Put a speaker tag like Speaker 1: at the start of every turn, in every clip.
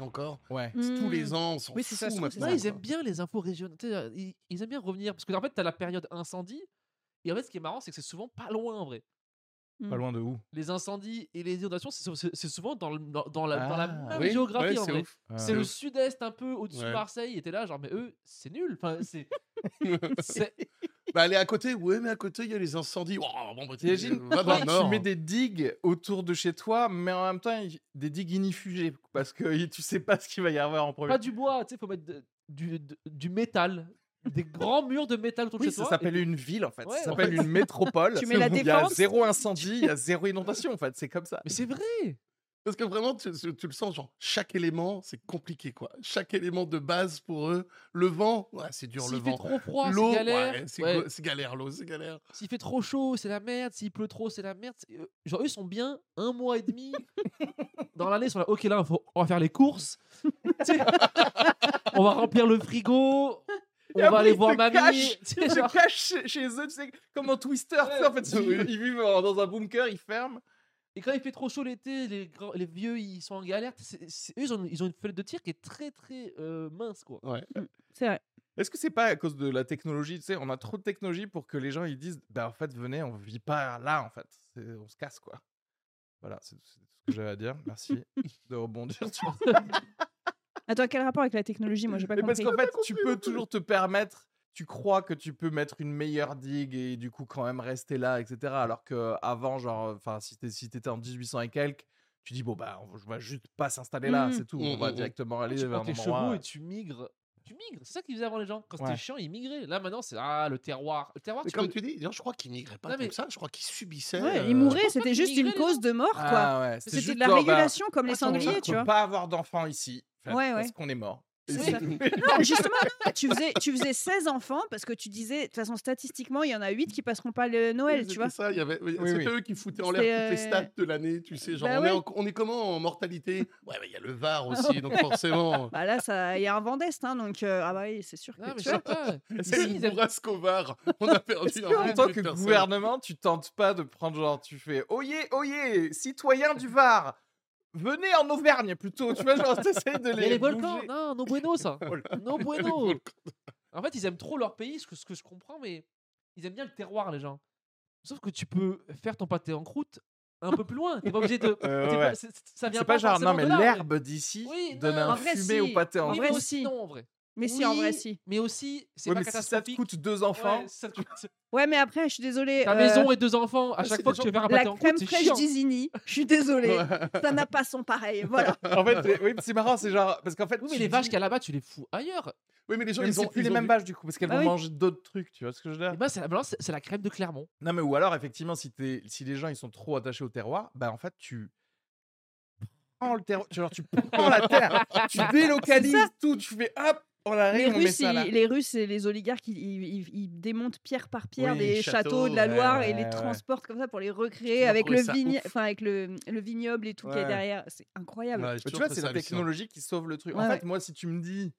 Speaker 1: encore.
Speaker 2: Ouais.
Speaker 1: C'est Tous
Speaker 3: Hmm.
Speaker 1: les ans, on s'en
Speaker 2: Oui, ça,
Speaker 1: fout
Speaker 2: que c'est
Speaker 1: maintenant.
Speaker 4: Ouais, ils aiment bien les infos régionales. euh, Ils, ils aiment bien revenir. Parce que en fait, t'as la période incendie. Et en fait, ce qui est marrant, c'est que c'est souvent pas loin en vrai.
Speaker 2: Pas loin de où?
Speaker 4: Les incendies et les inondations, c'est sou- c'est c'est souvent dans, le- dans, dans la, dans la
Speaker 2: Ah,
Speaker 4: même
Speaker 1: Oui,
Speaker 4: géographie
Speaker 1: ouais,
Speaker 4: en
Speaker 1: c'est
Speaker 4: vrai.
Speaker 1: ouf.
Speaker 4: C'est le sud-est un peu au-dessus de. Marseille. Et t'es là, genre, mais eux, c'est nul. Enfin, c'est.
Speaker 1: Bah, aller à côté, ouais, mais à côté, il y a les incendies. Oh, bon, bah,
Speaker 2: T'imagines tu mets des digues autour de chez toi, mais en même temps, des digues inifugées, parce que tu sais pas ce qu'il va y avoir en premier.
Speaker 4: pas du bois, tu sais, faut mettre de- du, de- du métal. Des grands murs de métal autour de
Speaker 2: Oui,
Speaker 4: chez
Speaker 2: ça
Speaker 4: toi.
Speaker 2: s'appelle
Speaker 4: et-
Speaker 2: une ville en fait.
Speaker 4: Ouais,
Speaker 2: ça
Speaker 4: en
Speaker 2: s'appelle
Speaker 4: fait.
Speaker 2: une métropole.
Speaker 3: Tu mets la
Speaker 2: Il y a zéro incendie, il y a zéro inondation en fait. C'est comme ça.
Speaker 4: Mais c'est vrai.
Speaker 1: Parce que vraiment, tu, tu- tu le sens, genre, chaque élément, c'est compliqué, quoi. Chaque élément de base pour eux. Le vent, ouais, c'est dur, le
Speaker 4: S'il fait
Speaker 1: vent.
Speaker 4: trop froid,
Speaker 1: L'eau,
Speaker 4: c'est galère.
Speaker 1: ouais, c'est
Speaker 4: Ouais.
Speaker 1: galère, l'eau, c'est galère.
Speaker 4: S'il fait trop chaud, c'est la merde. S'il pleut trop, c'est la merde. Euh, Genre, eux sont bien un mois et demi dans l'année. Ils sont là, ok, là, faut- on va faire les courses. On va remplir le frigo. On va aller voir mamie. sais,
Speaker 2: Ils se cachent chez, eux, tu sais, comme en Twister. en fait, ils,
Speaker 1: Oui.
Speaker 2: ils vivent en- dans un bunker, ils ferment.
Speaker 4: Et quand il fait trop chaud l'été, les, vieux ils sont en galère. Eux ils ont, ils ont une fenêtre de tir qui est très très euh, mince quoi.
Speaker 1: Ouais.
Speaker 3: C'est vrai.
Speaker 2: Est-ce que c'est pas à cause de la technologie Tu sais, on a trop de technologie pour que les gens ils disent, bah en fait, venez, on vit pas là en fait. On se casse quoi. Voilà, c'est c'est ce que j'avais à dire. Merci de rebondir sur ça.
Speaker 3: Attends, quel rapport avec la technologie? Moi, j'ai pas
Speaker 2: Mais parce
Speaker 3: compris.
Speaker 2: qu'en fait, tu peux toujours te permettre, tu crois que tu peux mettre une meilleure digue et du coup quand même rester là, etc. Alors que avant, genre, enfin, si t'es- si t'étais en 1800 et quelques, tu dis bon bah, on va juste pas s'installer là,
Speaker 3: Mhm.
Speaker 2: c'est tout. On va directement aller
Speaker 4: tu
Speaker 2: vers
Speaker 4: prends
Speaker 2: un
Speaker 4: tes
Speaker 2: endroit.
Speaker 4: chevaux et tu migres. Tu migres, c'est ça qu'ils faisaient avant les gens. Quand c'était
Speaker 2: Ouais.
Speaker 4: chiant, ils migraient. Là maintenant, c'est ah le terroir. Le terroir,
Speaker 1: Mais
Speaker 4: tu
Speaker 1: comme
Speaker 4: peux-
Speaker 1: tu dis, d'ailleurs, je crois qu'ils migraient pas
Speaker 4: Non,
Speaker 1: comme ça. Je crois qu'ils subissaient.
Speaker 3: Ouais,
Speaker 1: euh,
Speaker 3: ils mouraient, c'était juste une cause de mort, quoi.
Speaker 2: Ah ouais,
Speaker 3: C'était de la
Speaker 2: bah,
Speaker 3: régulation comme les sangliers, tu vois.
Speaker 2: pas avoir d'enfants ici.
Speaker 3: Ouais,
Speaker 2: Parce
Speaker 3: ouais.
Speaker 2: qu'on est mort.
Speaker 3: Non, justement, tu faisais, tu faisais 16 enfants parce que tu disais, de toute façon, statistiquement, il y en a 8 qui passeront pas le Noël, tu vois.
Speaker 1: ça, il y avait,
Speaker 2: Oui,
Speaker 1: c'était
Speaker 2: oui.
Speaker 1: eux qui foutaient en l'air toutes les
Speaker 3: euh,
Speaker 1: stats de l'année, tu sais. Genre,
Speaker 3: Bah
Speaker 1: on, est
Speaker 3: ouais.
Speaker 1: en- on est comment en mortalité? Ouais, mais il y a le VAR aussi, donc forcément.
Speaker 3: Bah là, ça- il y a un vent d'est, hein, donc euh, ah bah oui, c'est sûr que
Speaker 4: Non, mais
Speaker 3: tu vois.
Speaker 1: C'est une bourrasque au VAR? On a perdu un
Speaker 2: en tant que gouvernement, tu tentes pas de prendre genre, tu fais oyez, oyez, citoyens du Var, venez en Auvergne plutôt, tu vois, genre, t'essayes de
Speaker 4: Il y
Speaker 2: les.
Speaker 4: a les volcans,
Speaker 2: bouger.
Speaker 4: non, no bueno ça. No bueno. En fait, ils aiment trop leur pays, ce que, ce que je comprends, mais ils aiment bien le terroir, les gens. Sauf que tu peux faire ton pâté en croûte un peu plus loin. T'es pas obligé de.
Speaker 2: Euh, ouais.
Speaker 4: pas- c'est- ça vient
Speaker 2: C'est pas genre, non, mais l'herbe d'ici
Speaker 4: Oui,
Speaker 2: donne
Speaker 4: non,
Speaker 2: un
Speaker 3: en vrai,
Speaker 2: fumé au pâté en
Speaker 4: Oui,
Speaker 3: vrai,
Speaker 4: aussi
Speaker 3: si.
Speaker 4: non, en vrai.
Speaker 3: Mais si, en vrai,
Speaker 4: Oui,
Speaker 3: si.
Speaker 4: Mais aussi, c'est
Speaker 2: Ouais,
Speaker 4: pas
Speaker 2: mais si ça te
Speaker 4: catastrophique.
Speaker 2: coûte deux enfants,
Speaker 4: Ouais, ça te coûte-
Speaker 3: Ouais, mais après, je suis désolée.
Speaker 4: Ta
Speaker 3: euh,
Speaker 4: maison et deux enfants, à
Speaker 1: Ah,
Speaker 4: chaque fois que tu veux
Speaker 1: gens-
Speaker 4: faire un pâté
Speaker 3: La
Speaker 4: en
Speaker 3: crème fraîche d'Isigny, je suis désolée. Ça n'a pas son pareil. Voilà.
Speaker 2: en fait, c'est- oui, c'est marrant, c'est genre, parce qu'en fait,
Speaker 4: Oui, mais les vaches
Speaker 2: dis-
Speaker 4: qu'il y a là-bas, tu les fous ailleurs.
Speaker 1: Oui, mais les gens,
Speaker 2: Mais
Speaker 1: ils ont
Speaker 2: plus
Speaker 1: ils
Speaker 2: les
Speaker 1: ont
Speaker 2: mêmes
Speaker 1: du-
Speaker 2: vaches du coup, parce qu'elles
Speaker 3: Bah
Speaker 2: vont
Speaker 3: oui.
Speaker 2: manger d'autres trucs, tu vois ce que je veux dire?
Speaker 4: Et ben, c'est la balance, c'est la crème de Clermont.
Speaker 2: Non, mais ou alors, effectivement, si, les gens ils sont trop attachés au terroir, bah en fait, tu prends le terroir, genre, tu prends la terre, tu délocalises tout, tu fais hop, on
Speaker 3: Les
Speaker 2: on met
Speaker 3: Russes,
Speaker 2: ça là.
Speaker 3: ils, les Russes et les oligarques, ils, ils- ils- ils démontent pierre par pierre
Speaker 2: Oui,
Speaker 3: des
Speaker 1: châteaux,
Speaker 3: châteaux, de la
Speaker 2: ouais,
Speaker 3: Loire et les
Speaker 2: ouais.
Speaker 3: transportent comme ça pour les recréer avec le, vigne, enfin avec le, le vignoble et tout qui est derrière. C'est incroyable.
Speaker 2: Tu vois, c'est la technologie qui sauve le truc.
Speaker 3: Ouais,
Speaker 2: en fait,
Speaker 3: ouais.
Speaker 2: moi, si tu me dis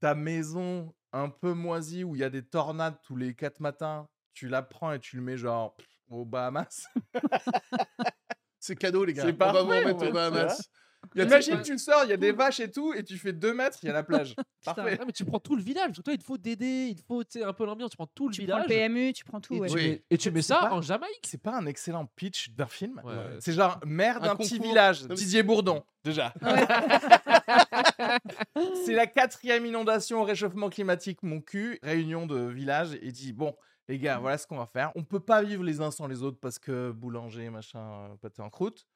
Speaker 2: ta maison un peu moisie où il y a des tornades tous les quatre matins, tu la prends et tu le mets genre pff, aux Bahamas.
Speaker 1: C'est cadeau, les gars.
Speaker 2: C'est
Speaker 1: On va vous
Speaker 2: parfait,
Speaker 1: remettre
Speaker 2: ouais,
Speaker 1: aux Bahamas. Il y a
Speaker 2: Imagine,
Speaker 4: pas-
Speaker 2: tu sors, il y a des vaches et tout, et tu fais deux mètres, il y a la plage. Parfait.
Speaker 4: Ah, mais tu prends tout le village. Toi, il te faut Dédé, il te faut un peu l'ambiance. Tu prends tout le
Speaker 3: Tu prends
Speaker 4: village.
Speaker 3: le PMU, tu prends tout.
Speaker 4: et,
Speaker 3: ouais.
Speaker 4: tu
Speaker 1: Oui.
Speaker 4: mets, et tu mets ça
Speaker 2: pas-
Speaker 4: en Jamaïque.
Speaker 2: C'est pas un excellent pitch d'un film
Speaker 4: Ouais, ouais,
Speaker 2: C'est genre maire
Speaker 1: Un
Speaker 2: d'un petit village, Didier Bourdon, déjà. c'est la quatrième inondation au réchauffement climatique, mon cul. Réunion de village et dit bon, les gars, voilà ce qu'on va faire. On peut pas vivre les uns sans les autres parce que boulanger, machin, euh, pâté en croûte.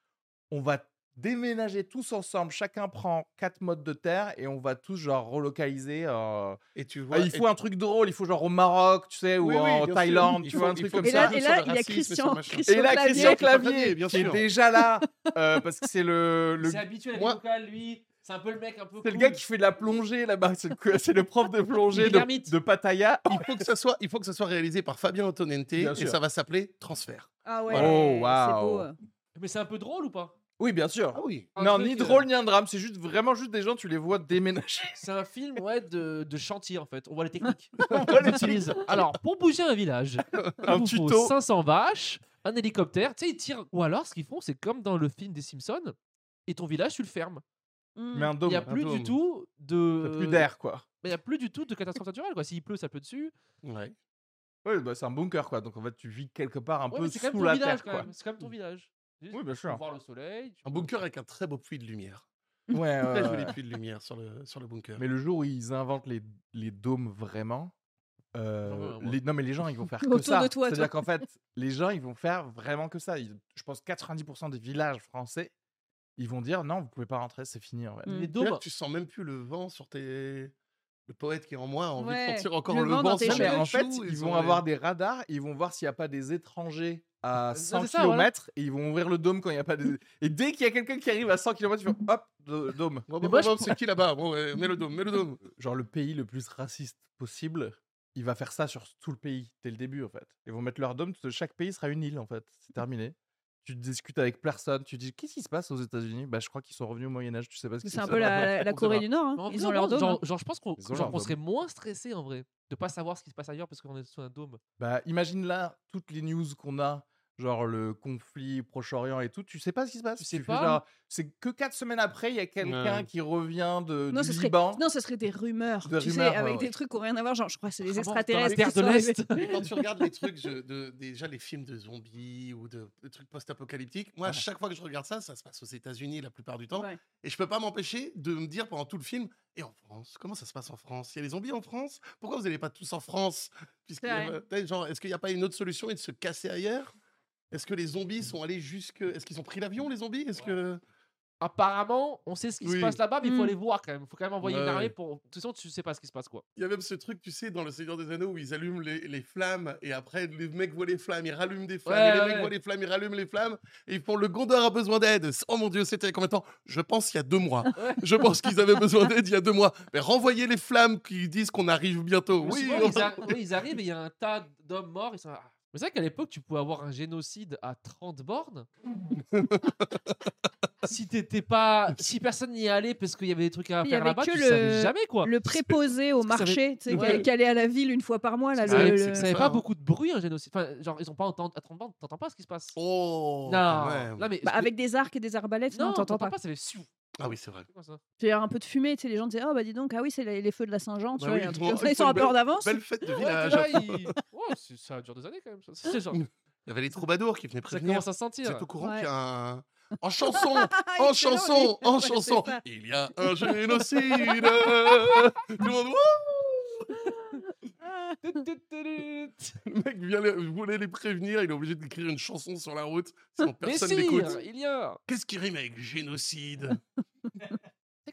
Speaker 2: On va déménager tous ensemble. Chacun prend quatre modes de terre et on va tous genre relocaliser. euh,
Speaker 1: Et tu
Speaker 2: ah, il faut un truc drôle, il faut genre au Maroc, tu sais, ou
Speaker 1: Oui, oui,
Speaker 2: en. Thaïlande,
Speaker 1: Il
Speaker 2: tu
Speaker 1: faut-
Speaker 2: vois, un truc comme
Speaker 3: Et
Speaker 1: ça
Speaker 3: là, et là il y a Christian.
Speaker 2: Et là,
Speaker 3: Clavier.
Speaker 2: Christian Clavier, qui est déjà là, euh, parce que c'est le, le
Speaker 4: C'est habitué à la
Speaker 1: Moi-
Speaker 4: vie locale, lui. C'est un peu le mec un peu.
Speaker 2: C'est le gars qui fait de la plongée là-bas. C'est le, c'est le prof de plongée de, de Pattaya.
Speaker 1: Il faut que ça soit, il faut que ça soit réalisé par Fabien Antonente
Speaker 2: Bien
Speaker 1: et
Speaker 2: sûr.
Speaker 1: ça va s'appeler Transfert.
Speaker 3: Ah ouais.
Speaker 2: Oh,
Speaker 3: C'est
Speaker 2: waouh.
Speaker 3: beau.
Speaker 4: Mais c'est un peu drôle ou pas?
Speaker 2: Oui, bien sûr.
Speaker 1: Ah oui.
Speaker 4: Un
Speaker 2: non, ni
Speaker 4: euh,
Speaker 2: drôle ni un drame. C'est juste vraiment juste des gens, tu les vois déménager.
Speaker 4: C'est un film ouais, de, de chantier en fait. On voit les techniques.
Speaker 2: voit
Speaker 4: On
Speaker 2: les
Speaker 4: utilise. Alors, pour bouger un village,
Speaker 2: Un
Speaker 4: il vous faut
Speaker 2: tuto.
Speaker 4: 500 vaches, un hélicoptère. Tu sais, ils tirent. Ou alors, ce qu'ils font, c'est comme dans le film des Simpsons. Et ton village, tu le fermes.
Speaker 3: Mm.
Speaker 2: Mais un
Speaker 4: Il
Speaker 2: dôme.
Speaker 4: n'y a plus du tout de.
Speaker 2: Plus d'air, quoi.
Speaker 4: Mais il n'y a plus du tout de catastrophe naturelle. Quoi. S'il pleut, ça pleut dessus.
Speaker 1: Ouais.
Speaker 2: Oui, bah, c'est un bunker, quoi. Donc en fait, tu vis quelque part un
Speaker 4: Ouais,
Speaker 2: peu sous la
Speaker 4: village.
Speaker 2: terre, quoi.
Speaker 4: C'est quand même ton village. Juste
Speaker 2: Oui, bien
Speaker 4: pour
Speaker 2: sûr.
Speaker 4: voir le soleil. tu
Speaker 1: Un bunker avec un très beau puits de lumière.
Speaker 2: Ouais,
Speaker 1: Très joli puits de lumière sur le, sur le bunker.
Speaker 2: Mais le jour où ils inventent les, les dômes vraiment, euh, les, non mais les gens ils vont faire que
Speaker 3: Autour
Speaker 2: ça.
Speaker 3: de toi,
Speaker 2: C'est-à-dire qu'en fait, les gens ils vont faire vraiment que ça. Ils- je pense 90% des villages français, ils vont dire non, vous pouvez pas rentrer, c'est fini en fait.
Speaker 3: Mm.
Speaker 4: Les
Speaker 1: là
Speaker 4: dômes.
Speaker 1: tu sens même plus le vent sur tes. Le poète qui est en moi a envie
Speaker 3: Ouais,
Speaker 1: de sentir encore
Speaker 3: le
Speaker 1: le,
Speaker 3: vent
Speaker 1: vent,
Speaker 3: dans tes
Speaker 1: sur
Speaker 2: Non, mais en fait, ils
Speaker 1: sur
Speaker 2: vont avoir des radars, ils vont voir s'il n'y a pas des étrangers à
Speaker 4: C'est
Speaker 2: 100
Speaker 4: ça, voilà.
Speaker 2: km et ils vont ouvrir le dôme quand il n'y a pas des... Et dès qu'il y a quelqu'un qui arrive à 100 km, tu fais hop, le dôme.
Speaker 1: Bon,
Speaker 4: Mais
Speaker 1: bon, bon,
Speaker 4: je
Speaker 1: c'est qui là-bas? Bon, ouais, mets le dôme, mets le dôme.
Speaker 2: genre le pays le plus raciste possible, il va faire ça sur tout le pays dès le début en fait. Ils vont mettre leur dôme, chaque pays sera une île en fait. C'est terminé. Tu discutes avec personne, tu dis qu'est-ce qui se passe aux États-Unis? Bah je crois qu'ils sont revenus au Moyen Âge, tu sais pas ce qui
Speaker 3: C'est
Speaker 2: se
Speaker 3: un
Speaker 2: passe.
Speaker 3: peu la, la- la
Speaker 1: On
Speaker 3: Corée du Nord. hein. Ils ont leur dôme.
Speaker 4: Genre, genre, je pense qu'on serait moins stressé en vrai de pas savoir ce qui se passe ailleurs parce qu'on est sous un dôme.
Speaker 2: Bah imagine là toutes les news qu'on a, genre le conflit Proche-Orient et tout, tu sais pas ce qui se passe?
Speaker 4: Tu sais
Speaker 2: fais
Speaker 4: pas.
Speaker 2: genre, C'est que quatre semaines après, il y a quelqu'un
Speaker 1: Ouais.
Speaker 2: qui revient de,
Speaker 3: Non,
Speaker 2: du
Speaker 3: ce serait,
Speaker 2: Liban.
Speaker 3: non, ce serait des rumeurs.
Speaker 2: Des
Speaker 3: tu
Speaker 2: rumeurs,
Speaker 3: sais,
Speaker 2: ouais,
Speaker 3: avec
Speaker 2: ouais.
Speaker 3: des trucs qui n'ont rien à voir. Genre, je crois que c'est
Speaker 4: dans la
Speaker 3: extraterrestres.
Speaker 4: terre
Speaker 3: qui
Speaker 4: de l'Est.
Speaker 1: Quand tu regardes les trucs, je- de, déjà les films de zombies ou de, de trucs post-apocalyptiques, moi, à
Speaker 2: Ouais.
Speaker 1: chaque fois que je regarde ça, ça se passe aux États-Unis la plupart du temps.
Speaker 3: Ouais.
Speaker 1: Et je peux pas m'empêcher de me dire pendant tout le film, et en France, comment ça se passe en France? Il y a les zombies en France? Pourquoi vous n'allez pas tous en France? Genre, Est-ce qu'il n'y a pas une autre solution et de se casser ailleurs? Est-ce que les zombies sont allés jusque. Est-ce qu'ils ont pris l'avion, les zombies? Est-ce que.
Speaker 4: Apparemment, on sait ce qui se passe là-bas, mais il faut
Speaker 3: Mm.
Speaker 4: aller voir quand même. Il faut quand même envoyer une
Speaker 1: Ouais,
Speaker 4: armée
Speaker 1: ouais.
Speaker 4: pour. De toute façon, tu sais pas ce qui se passe quoi.
Speaker 1: Il y a même ce truc, tu sais, dans Le Seigneur des Anneaux où ils allument les, les flammes et après les mecs voient les flammes, ils rallument des flammes,
Speaker 4: Ouais,
Speaker 1: et les
Speaker 4: ouais.
Speaker 1: mecs voient les flammes, ils rallument les flammes et ils font le Gondor a besoin d'aide. Oh mon dieu, c'était combien de temps Je pense il y a deux mois.
Speaker 4: Ouais.
Speaker 1: Je pense qu'ils avaient besoin d'aide il y a deux mois. Mais renvoyez les flammes qui disent qu'on arrive bientôt. Oui,
Speaker 4: souvent,
Speaker 1: on
Speaker 4: ils, oui, arrivent et il y a un tas d'hommes morts. Ils sont... là, Ah. Mais c'est vrai qu'à l'époque, tu pouvais avoir un génocide à 30 bornes. si t'étais pas, si personne n'y allait parce qu'il y avait des trucs à
Speaker 3: Il y
Speaker 4: faire
Speaker 3: avait
Speaker 4: là-bas,
Speaker 3: que
Speaker 4: tu
Speaker 3: le-
Speaker 4: savais jamais quoi.
Speaker 3: Le préposé au
Speaker 4: Parce que ça
Speaker 3: marché, tu sais,
Speaker 1: Ouais.
Speaker 3: qui- allait à la ville une fois par mois. Là,
Speaker 4: Ça
Speaker 3: le-
Speaker 4: ça avait pas beaucoup de bruit un génocide. Enfin, genre ils ont pas entendu à 30 bornes, t'entends pas ce qui se passe?
Speaker 1: Oh,
Speaker 4: non,
Speaker 1: quand même.
Speaker 4: non mais
Speaker 3: Bah, avec des arcs et des arbalètes, non,
Speaker 4: non,
Speaker 3: t'entends pas.
Speaker 4: Ça fait siou.
Speaker 1: Ah oui, c'est vrai.
Speaker 3: Il a un peu de fumée, tu sais, les gens disaient, oh bah dis donc, ah oui, c'est les, les feux de la Saint-Jean, tu
Speaker 1: Bah
Speaker 3: vois,
Speaker 1: oui,
Speaker 3: il y a un truc
Speaker 1: bon,
Speaker 3: comme ça,
Speaker 1: il
Speaker 3: ils sont un peu en
Speaker 1: belle-
Speaker 3: avance.
Speaker 1: Belle fête de village.
Speaker 4: il- Ouais, c'est- ça dure des années quand même. Ça, C'est genre,
Speaker 1: Il y avait les troubadours qui venaient
Speaker 4: ça
Speaker 1: prévenir.
Speaker 4: commence à
Speaker 1: Vous
Speaker 4: sentir.
Speaker 1: êtes au courant
Speaker 3: Ouais.
Speaker 1: qu'il y a un. En chanson En
Speaker 3: excellent,
Speaker 1: chanson
Speaker 3: lui.
Speaker 1: En
Speaker 3: Ouais, c'est
Speaker 1: chanson
Speaker 3: ça.
Speaker 1: Il y a un génocide Tout le monde, Wouh Le mec vient les- voulait les prévenir, il est obligé d'écrire une chanson sur la route, sinon
Speaker 4: Mais
Speaker 1: personne
Speaker 4: si,
Speaker 1: n'écoute.
Speaker 4: il y a.
Speaker 1: Qu'est-ce qui rime avec génocide?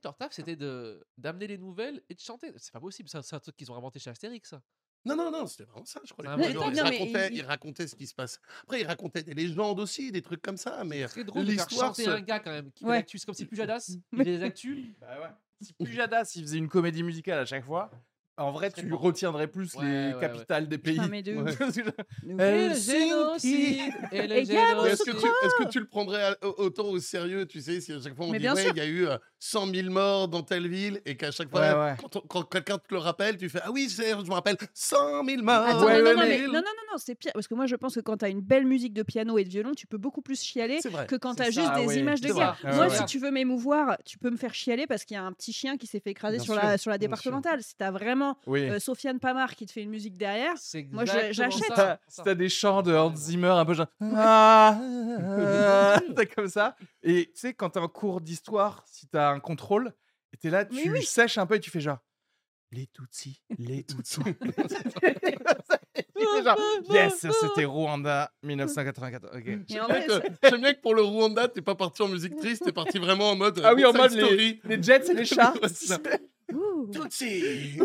Speaker 4: Que leur taf, c'était de d'amener les nouvelles et de chanter. C'est pas possible, ça, c'est un truc qu'ils ont inventé chez Astérix. Ça.
Speaker 1: Non, non, non, c'était vraiment ça, je crois.
Speaker 4: C'est
Speaker 1: les
Speaker 4: vrai
Speaker 1: ils.
Speaker 3: Non,
Speaker 1: racontaient,
Speaker 3: il-
Speaker 1: ils racontaient ce qui se passe. Après, ils racontaient des légendes aussi, des trucs comme ça, mais
Speaker 4: Très drôle de faire
Speaker 1: l'histoire
Speaker 4: chanter un gars quand même qui
Speaker 3: Ouais.
Speaker 4: C'est comme si Pujadas, il les actus.
Speaker 2: Bah ouais. Si Pujadas il faisait une comédie musicale à chaque fois, en vrai tu retiendrais plus
Speaker 4: Ouais,
Speaker 2: les
Speaker 4: ouais,
Speaker 2: capitales des pays.
Speaker 3: Ah, mais de.
Speaker 4: Et
Speaker 3: Euh,
Speaker 4: le génocide Et le
Speaker 1: Est-ce que, tu, est-ce que tu le prendrais à- autant au sérieux, tu sais, si à chaque fois on
Speaker 3: Mais
Speaker 1: dit ouais, il y a eu euh, 100 000 morts dans telle ville et qu'à chaque fois,
Speaker 2: Ouais, ouais.
Speaker 1: quand, quelqu'un te le rappelle, tu fais ah oui, je me rappelle 100 000 morts.
Speaker 3: Attends,
Speaker 2: Ah, Ouais,
Speaker 3: non,
Speaker 2: ouais,
Speaker 3: non, non,
Speaker 2: mais-
Speaker 3: non, non, non, non, c'est pire. Parce que moi, je pense que quand tu as une belle musique de piano et de violon, tu peux beaucoup plus chialer que quand tu
Speaker 4: C'est
Speaker 3: as juste
Speaker 4: ça,
Speaker 3: des images de guerre.
Speaker 2: vrai.
Speaker 3: Moi, si tu veux m'émouvoir, tu peux me faire chialer parce qu'il y a un petit chien qui s'est fait écraser sur la, départementale. Si tu as vraiment
Speaker 2: Oui.
Speaker 3: euh, Sofiane Pamar qui te fait une musique derrière, Moi, j'achète.
Speaker 2: T'as- Si t'as des chants de Hans Zimmer un peu genre. Ah, ah, C'est comme ça. Et tu sais, quand t'as un cours d'histoire, si t'as un contrôle, et t'es là, tu
Speaker 3: oui.
Speaker 2: sèches un peu et tu fais genre. Les Tutsis, les Tutsis. T'es genre, yes, c'était Rwanda 1994. Ok.
Speaker 3: et en
Speaker 1: J'aime bien, que, bien que pour le Rwanda, t'es pas parti en musique triste, t'es parti vraiment en mode.
Speaker 2: Ah oui, en mode
Speaker 1: Story.
Speaker 2: les, les jets et les chars.
Speaker 1: Tutsi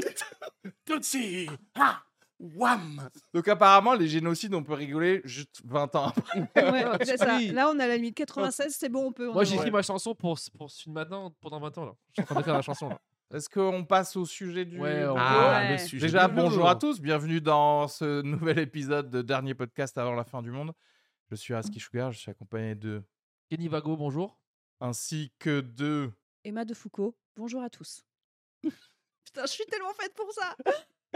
Speaker 1: Tutsi Ah Wham
Speaker 2: Donc apparemment, les génocides, on peut rigoler juste 20 ans après.
Speaker 3: Ouais, c'est ça.
Speaker 4: oui.
Speaker 3: Là, on a la limite 96, c'est bon, on peut. on
Speaker 4: Moi,
Speaker 3: a droit.
Speaker 4: ma chanson pour, pour ce film maintenant pendant 20 ans. Là. Je suis en train d'écrire la chanson. Là.
Speaker 2: Est-ce qu'on passe au sujet du
Speaker 4: Ouais, on-
Speaker 1: Ah,
Speaker 3: Ouais.
Speaker 1: le sujet
Speaker 2: Déjà,
Speaker 1: du
Speaker 2: bonjour
Speaker 1: jour.
Speaker 2: à tous, bienvenue dans ce nouvel épisode de dernier podcast avant la fin du monde. Je suis Aski Sugar, je suis accompagné de
Speaker 4: Kenny Vago, bonjour.
Speaker 2: ainsi que de
Speaker 3: Emma de Foucault, bonjour à tous. Putain, je suis tellement faite pour ça.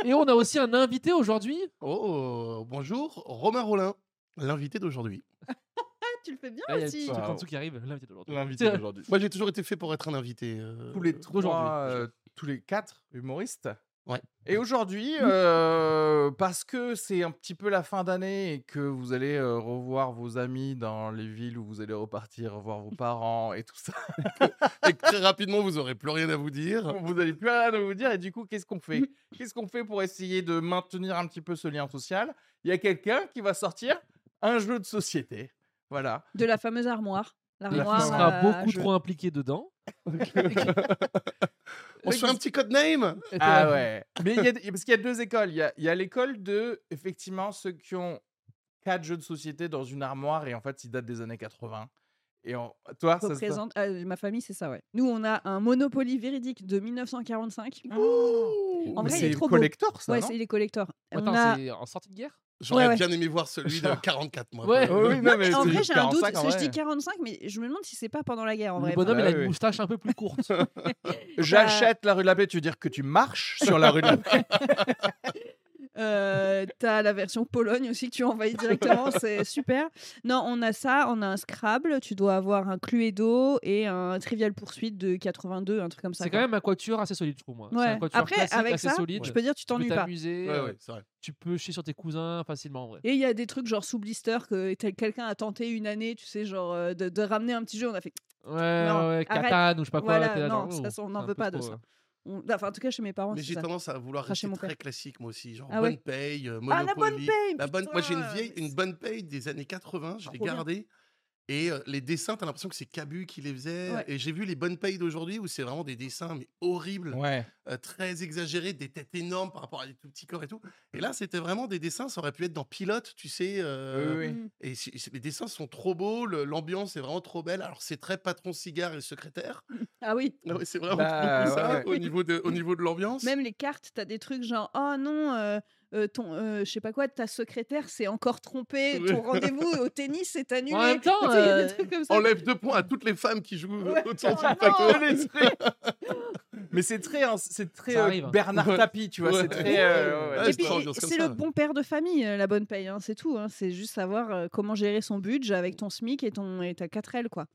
Speaker 4: Et on a aussi un invité aujourd'hui.
Speaker 1: Oh, bonjour, Romain Rollin, l'invité d'aujourd'hui.
Speaker 3: Ah, tu le fais bien
Speaker 4: Là, il y a
Speaker 3: aussi.
Speaker 2: Wow.
Speaker 4: qui arrive. L'invité d'aujourd'hui.
Speaker 2: l'invité d'aujourd'hui.
Speaker 1: Moi, j'ai toujours été fait pour être un invité. euh,
Speaker 2: Tous les
Speaker 4: d'aujourd'hui.
Speaker 2: trois, euh, tous les quatre humoristes.
Speaker 1: Ouais.
Speaker 2: Et aujourd'hui, euh, parce que c'est un petit peu la fin d'année et que vous allez euh, revoir vos amis dans les villes où vous allez repartir voir vos parents et tout ça,
Speaker 1: Et que très rapidement, vous aurez plus rien à vous dire.
Speaker 2: vous n'allez plus rien à vous dire. Et du coup, qu'est-ce qu'on fait? Qu'est-ce qu'on fait pour essayer de maintenir un petit peu ce lien social? Il y a quelqu'un qui va sortir un jeu de société. Voilà.
Speaker 3: De la fameuse armoire. L'armoire.
Speaker 4: Sera
Speaker 3: à
Speaker 4: beaucoup trop impliqué dedans.
Speaker 1: On se fait un petit code name
Speaker 2: Ah ouais. Mais il y a, parce qu'il y a deux écoles. Il y a, il y a l'école de, effectivement, ceux qui ont quatre jeux de société dans une armoire et en fait, ils datent des années 80. Et on- toi, ça se
Speaker 3: représente. ah, ma famille, c'est ça, ouais. Nous, on a un Monopoly véridique de 1945. En
Speaker 2: Mais
Speaker 3: vrai, il
Speaker 2: c'est
Speaker 3: est trop beau.
Speaker 2: collector, ça,
Speaker 3: ouais, c'est les collecteurs.
Speaker 4: Attends,
Speaker 3: a-
Speaker 4: c'est en sortie de guerre?
Speaker 1: J'aurais
Speaker 3: ouais.
Speaker 1: bien aimé voir celui de 44, moi.
Speaker 4: Ouais.
Speaker 2: Oh oui, non, mais
Speaker 3: En vrai, j'ai un doute.
Speaker 2: 45, en
Speaker 3: parce que Je dis 45, mais je me demande si c'est pas pendant la guerre, en
Speaker 4: Le
Speaker 3: vrai.
Speaker 4: bonhomme,
Speaker 2: Bah
Speaker 4: il a
Speaker 2: oui,
Speaker 4: une moustache un peu plus courte.
Speaker 2: J'achète la rue de la Paix, tu veux dire que tu marches sur la rue de la Paix?
Speaker 3: Euh, T'as la version Pologne aussi que tu envahis directement, c'est super. Non, on a ça, on a un Scrabble, tu dois avoir un Cluedo et un Trivial Poursuite de 82, un truc comme ça.
Speaker 4: C'est quand même un quatuor assez solide, je trouve. Moi. C'est
Speaker 3: Ouais. Après, avec
Speaker 4: assez
Speaker 3: ça,
Speaker 4: solide.
Speaker 3: Je peux dire, tu t'ennuies pas.
Speaker 1: Ouais,
Speaker 4: euh,
Speaker 1: ouais, c'est vrai.
Speaker 4: Tu peux chier sur tes cousins facilement. en vrai.
Speaker 3: Et il y a des trucs genre sous blister que tel- quelqu'un a tenté une année, tu sais, genre euh, de, de ramener un petit jeu. On a fait.
Speaker 4: Ouais,
Speaker 3: Non,
Speaker 4: ouais,
Speaker 3: arrête.
Speaker 4: Catane ou je sais pas quoi.
Speaker 3: Voilà,
Speaker 4: là,
Speaker 3: non,
Speaker 4: genre,
Speaker 3: ça,
Speaker 4: oh,
Speaker 3: on n'en veut pas de ça. On- Enfin, en tout cas, chez mes parents,
Speaker 1: Mais j'ai tendance à vouloir rester
Speaker 3: mon
Speaker 1: très classique, moi aussi. Genre
Speaker 3: Ah ouais
Speaker 1: bonne paye, euh,
Speaker 3: Ah, la bonne
Speaker 1: Monopoly.
Speaker 3: paye
Speaker 1: La bonne... Moi, j'ai une vieille, une bonne paye des années 80, je l'ai
Speaker 3: bien.
Speaker 1: Et euh, les dessins, t'as l'impression que c'est Cabu qui les faisait.
Speaker 3: Ouais.
Speaker 1: Et j'ai vu les bonnes payes d'aujourd'hui où c'est vraiment des dessins mais horribles,
Speaker 2: Ouais.
Speaker 1: euh, très exagérés, des têtes énormes par rapport à des tout petits corps et tout. Et là, c'était vraiment des dessins, ça aurait pu être dans Pilote, tu sais. euh,
Speaker 2: Oui, oui.
Speaker 1: Et les dessins sont trop beaux, l'ambiance est vraiment trop belle. Alors, c'est très patron cigare et secrétaire.
Speaker 3: Ah oui,
Speaker 1: Ah ouais, c'est vraiment
Speaker 2: Bah,
Speaker 1: ça au niveau de, au niveau de l'ambiance.
Speaker 3: même les cartes, t'as des trucs genre oh non, euh, ton, euh, je sais pas quoi, ta secrétaire s'est encore trompée, ton rendez-vous au tennis s'est annulé.
Speaker 4: En même temps.
Speaker 1: Enlève deux points à toutes les femmes qui jouent
Speaker 3: Ouais.
Speaker 1: autour du plateau.
Speaker 2: Mais c'est très, hein, c'est très euh. Bernard
Speaker 1: Ouais.
Speaker 2: Tapie, tu vois.
Speaker 1: Ouais.
Speaker 2: C'est très. euh, ouais.
Speaker 3: Et puis, c'est le bon père de famille, euh, la bonne paye, hein, c'est tout. hein. C'est juste savoir comment gérer son budget avec ton SMIC et, ton, et ta 4L. Quoi.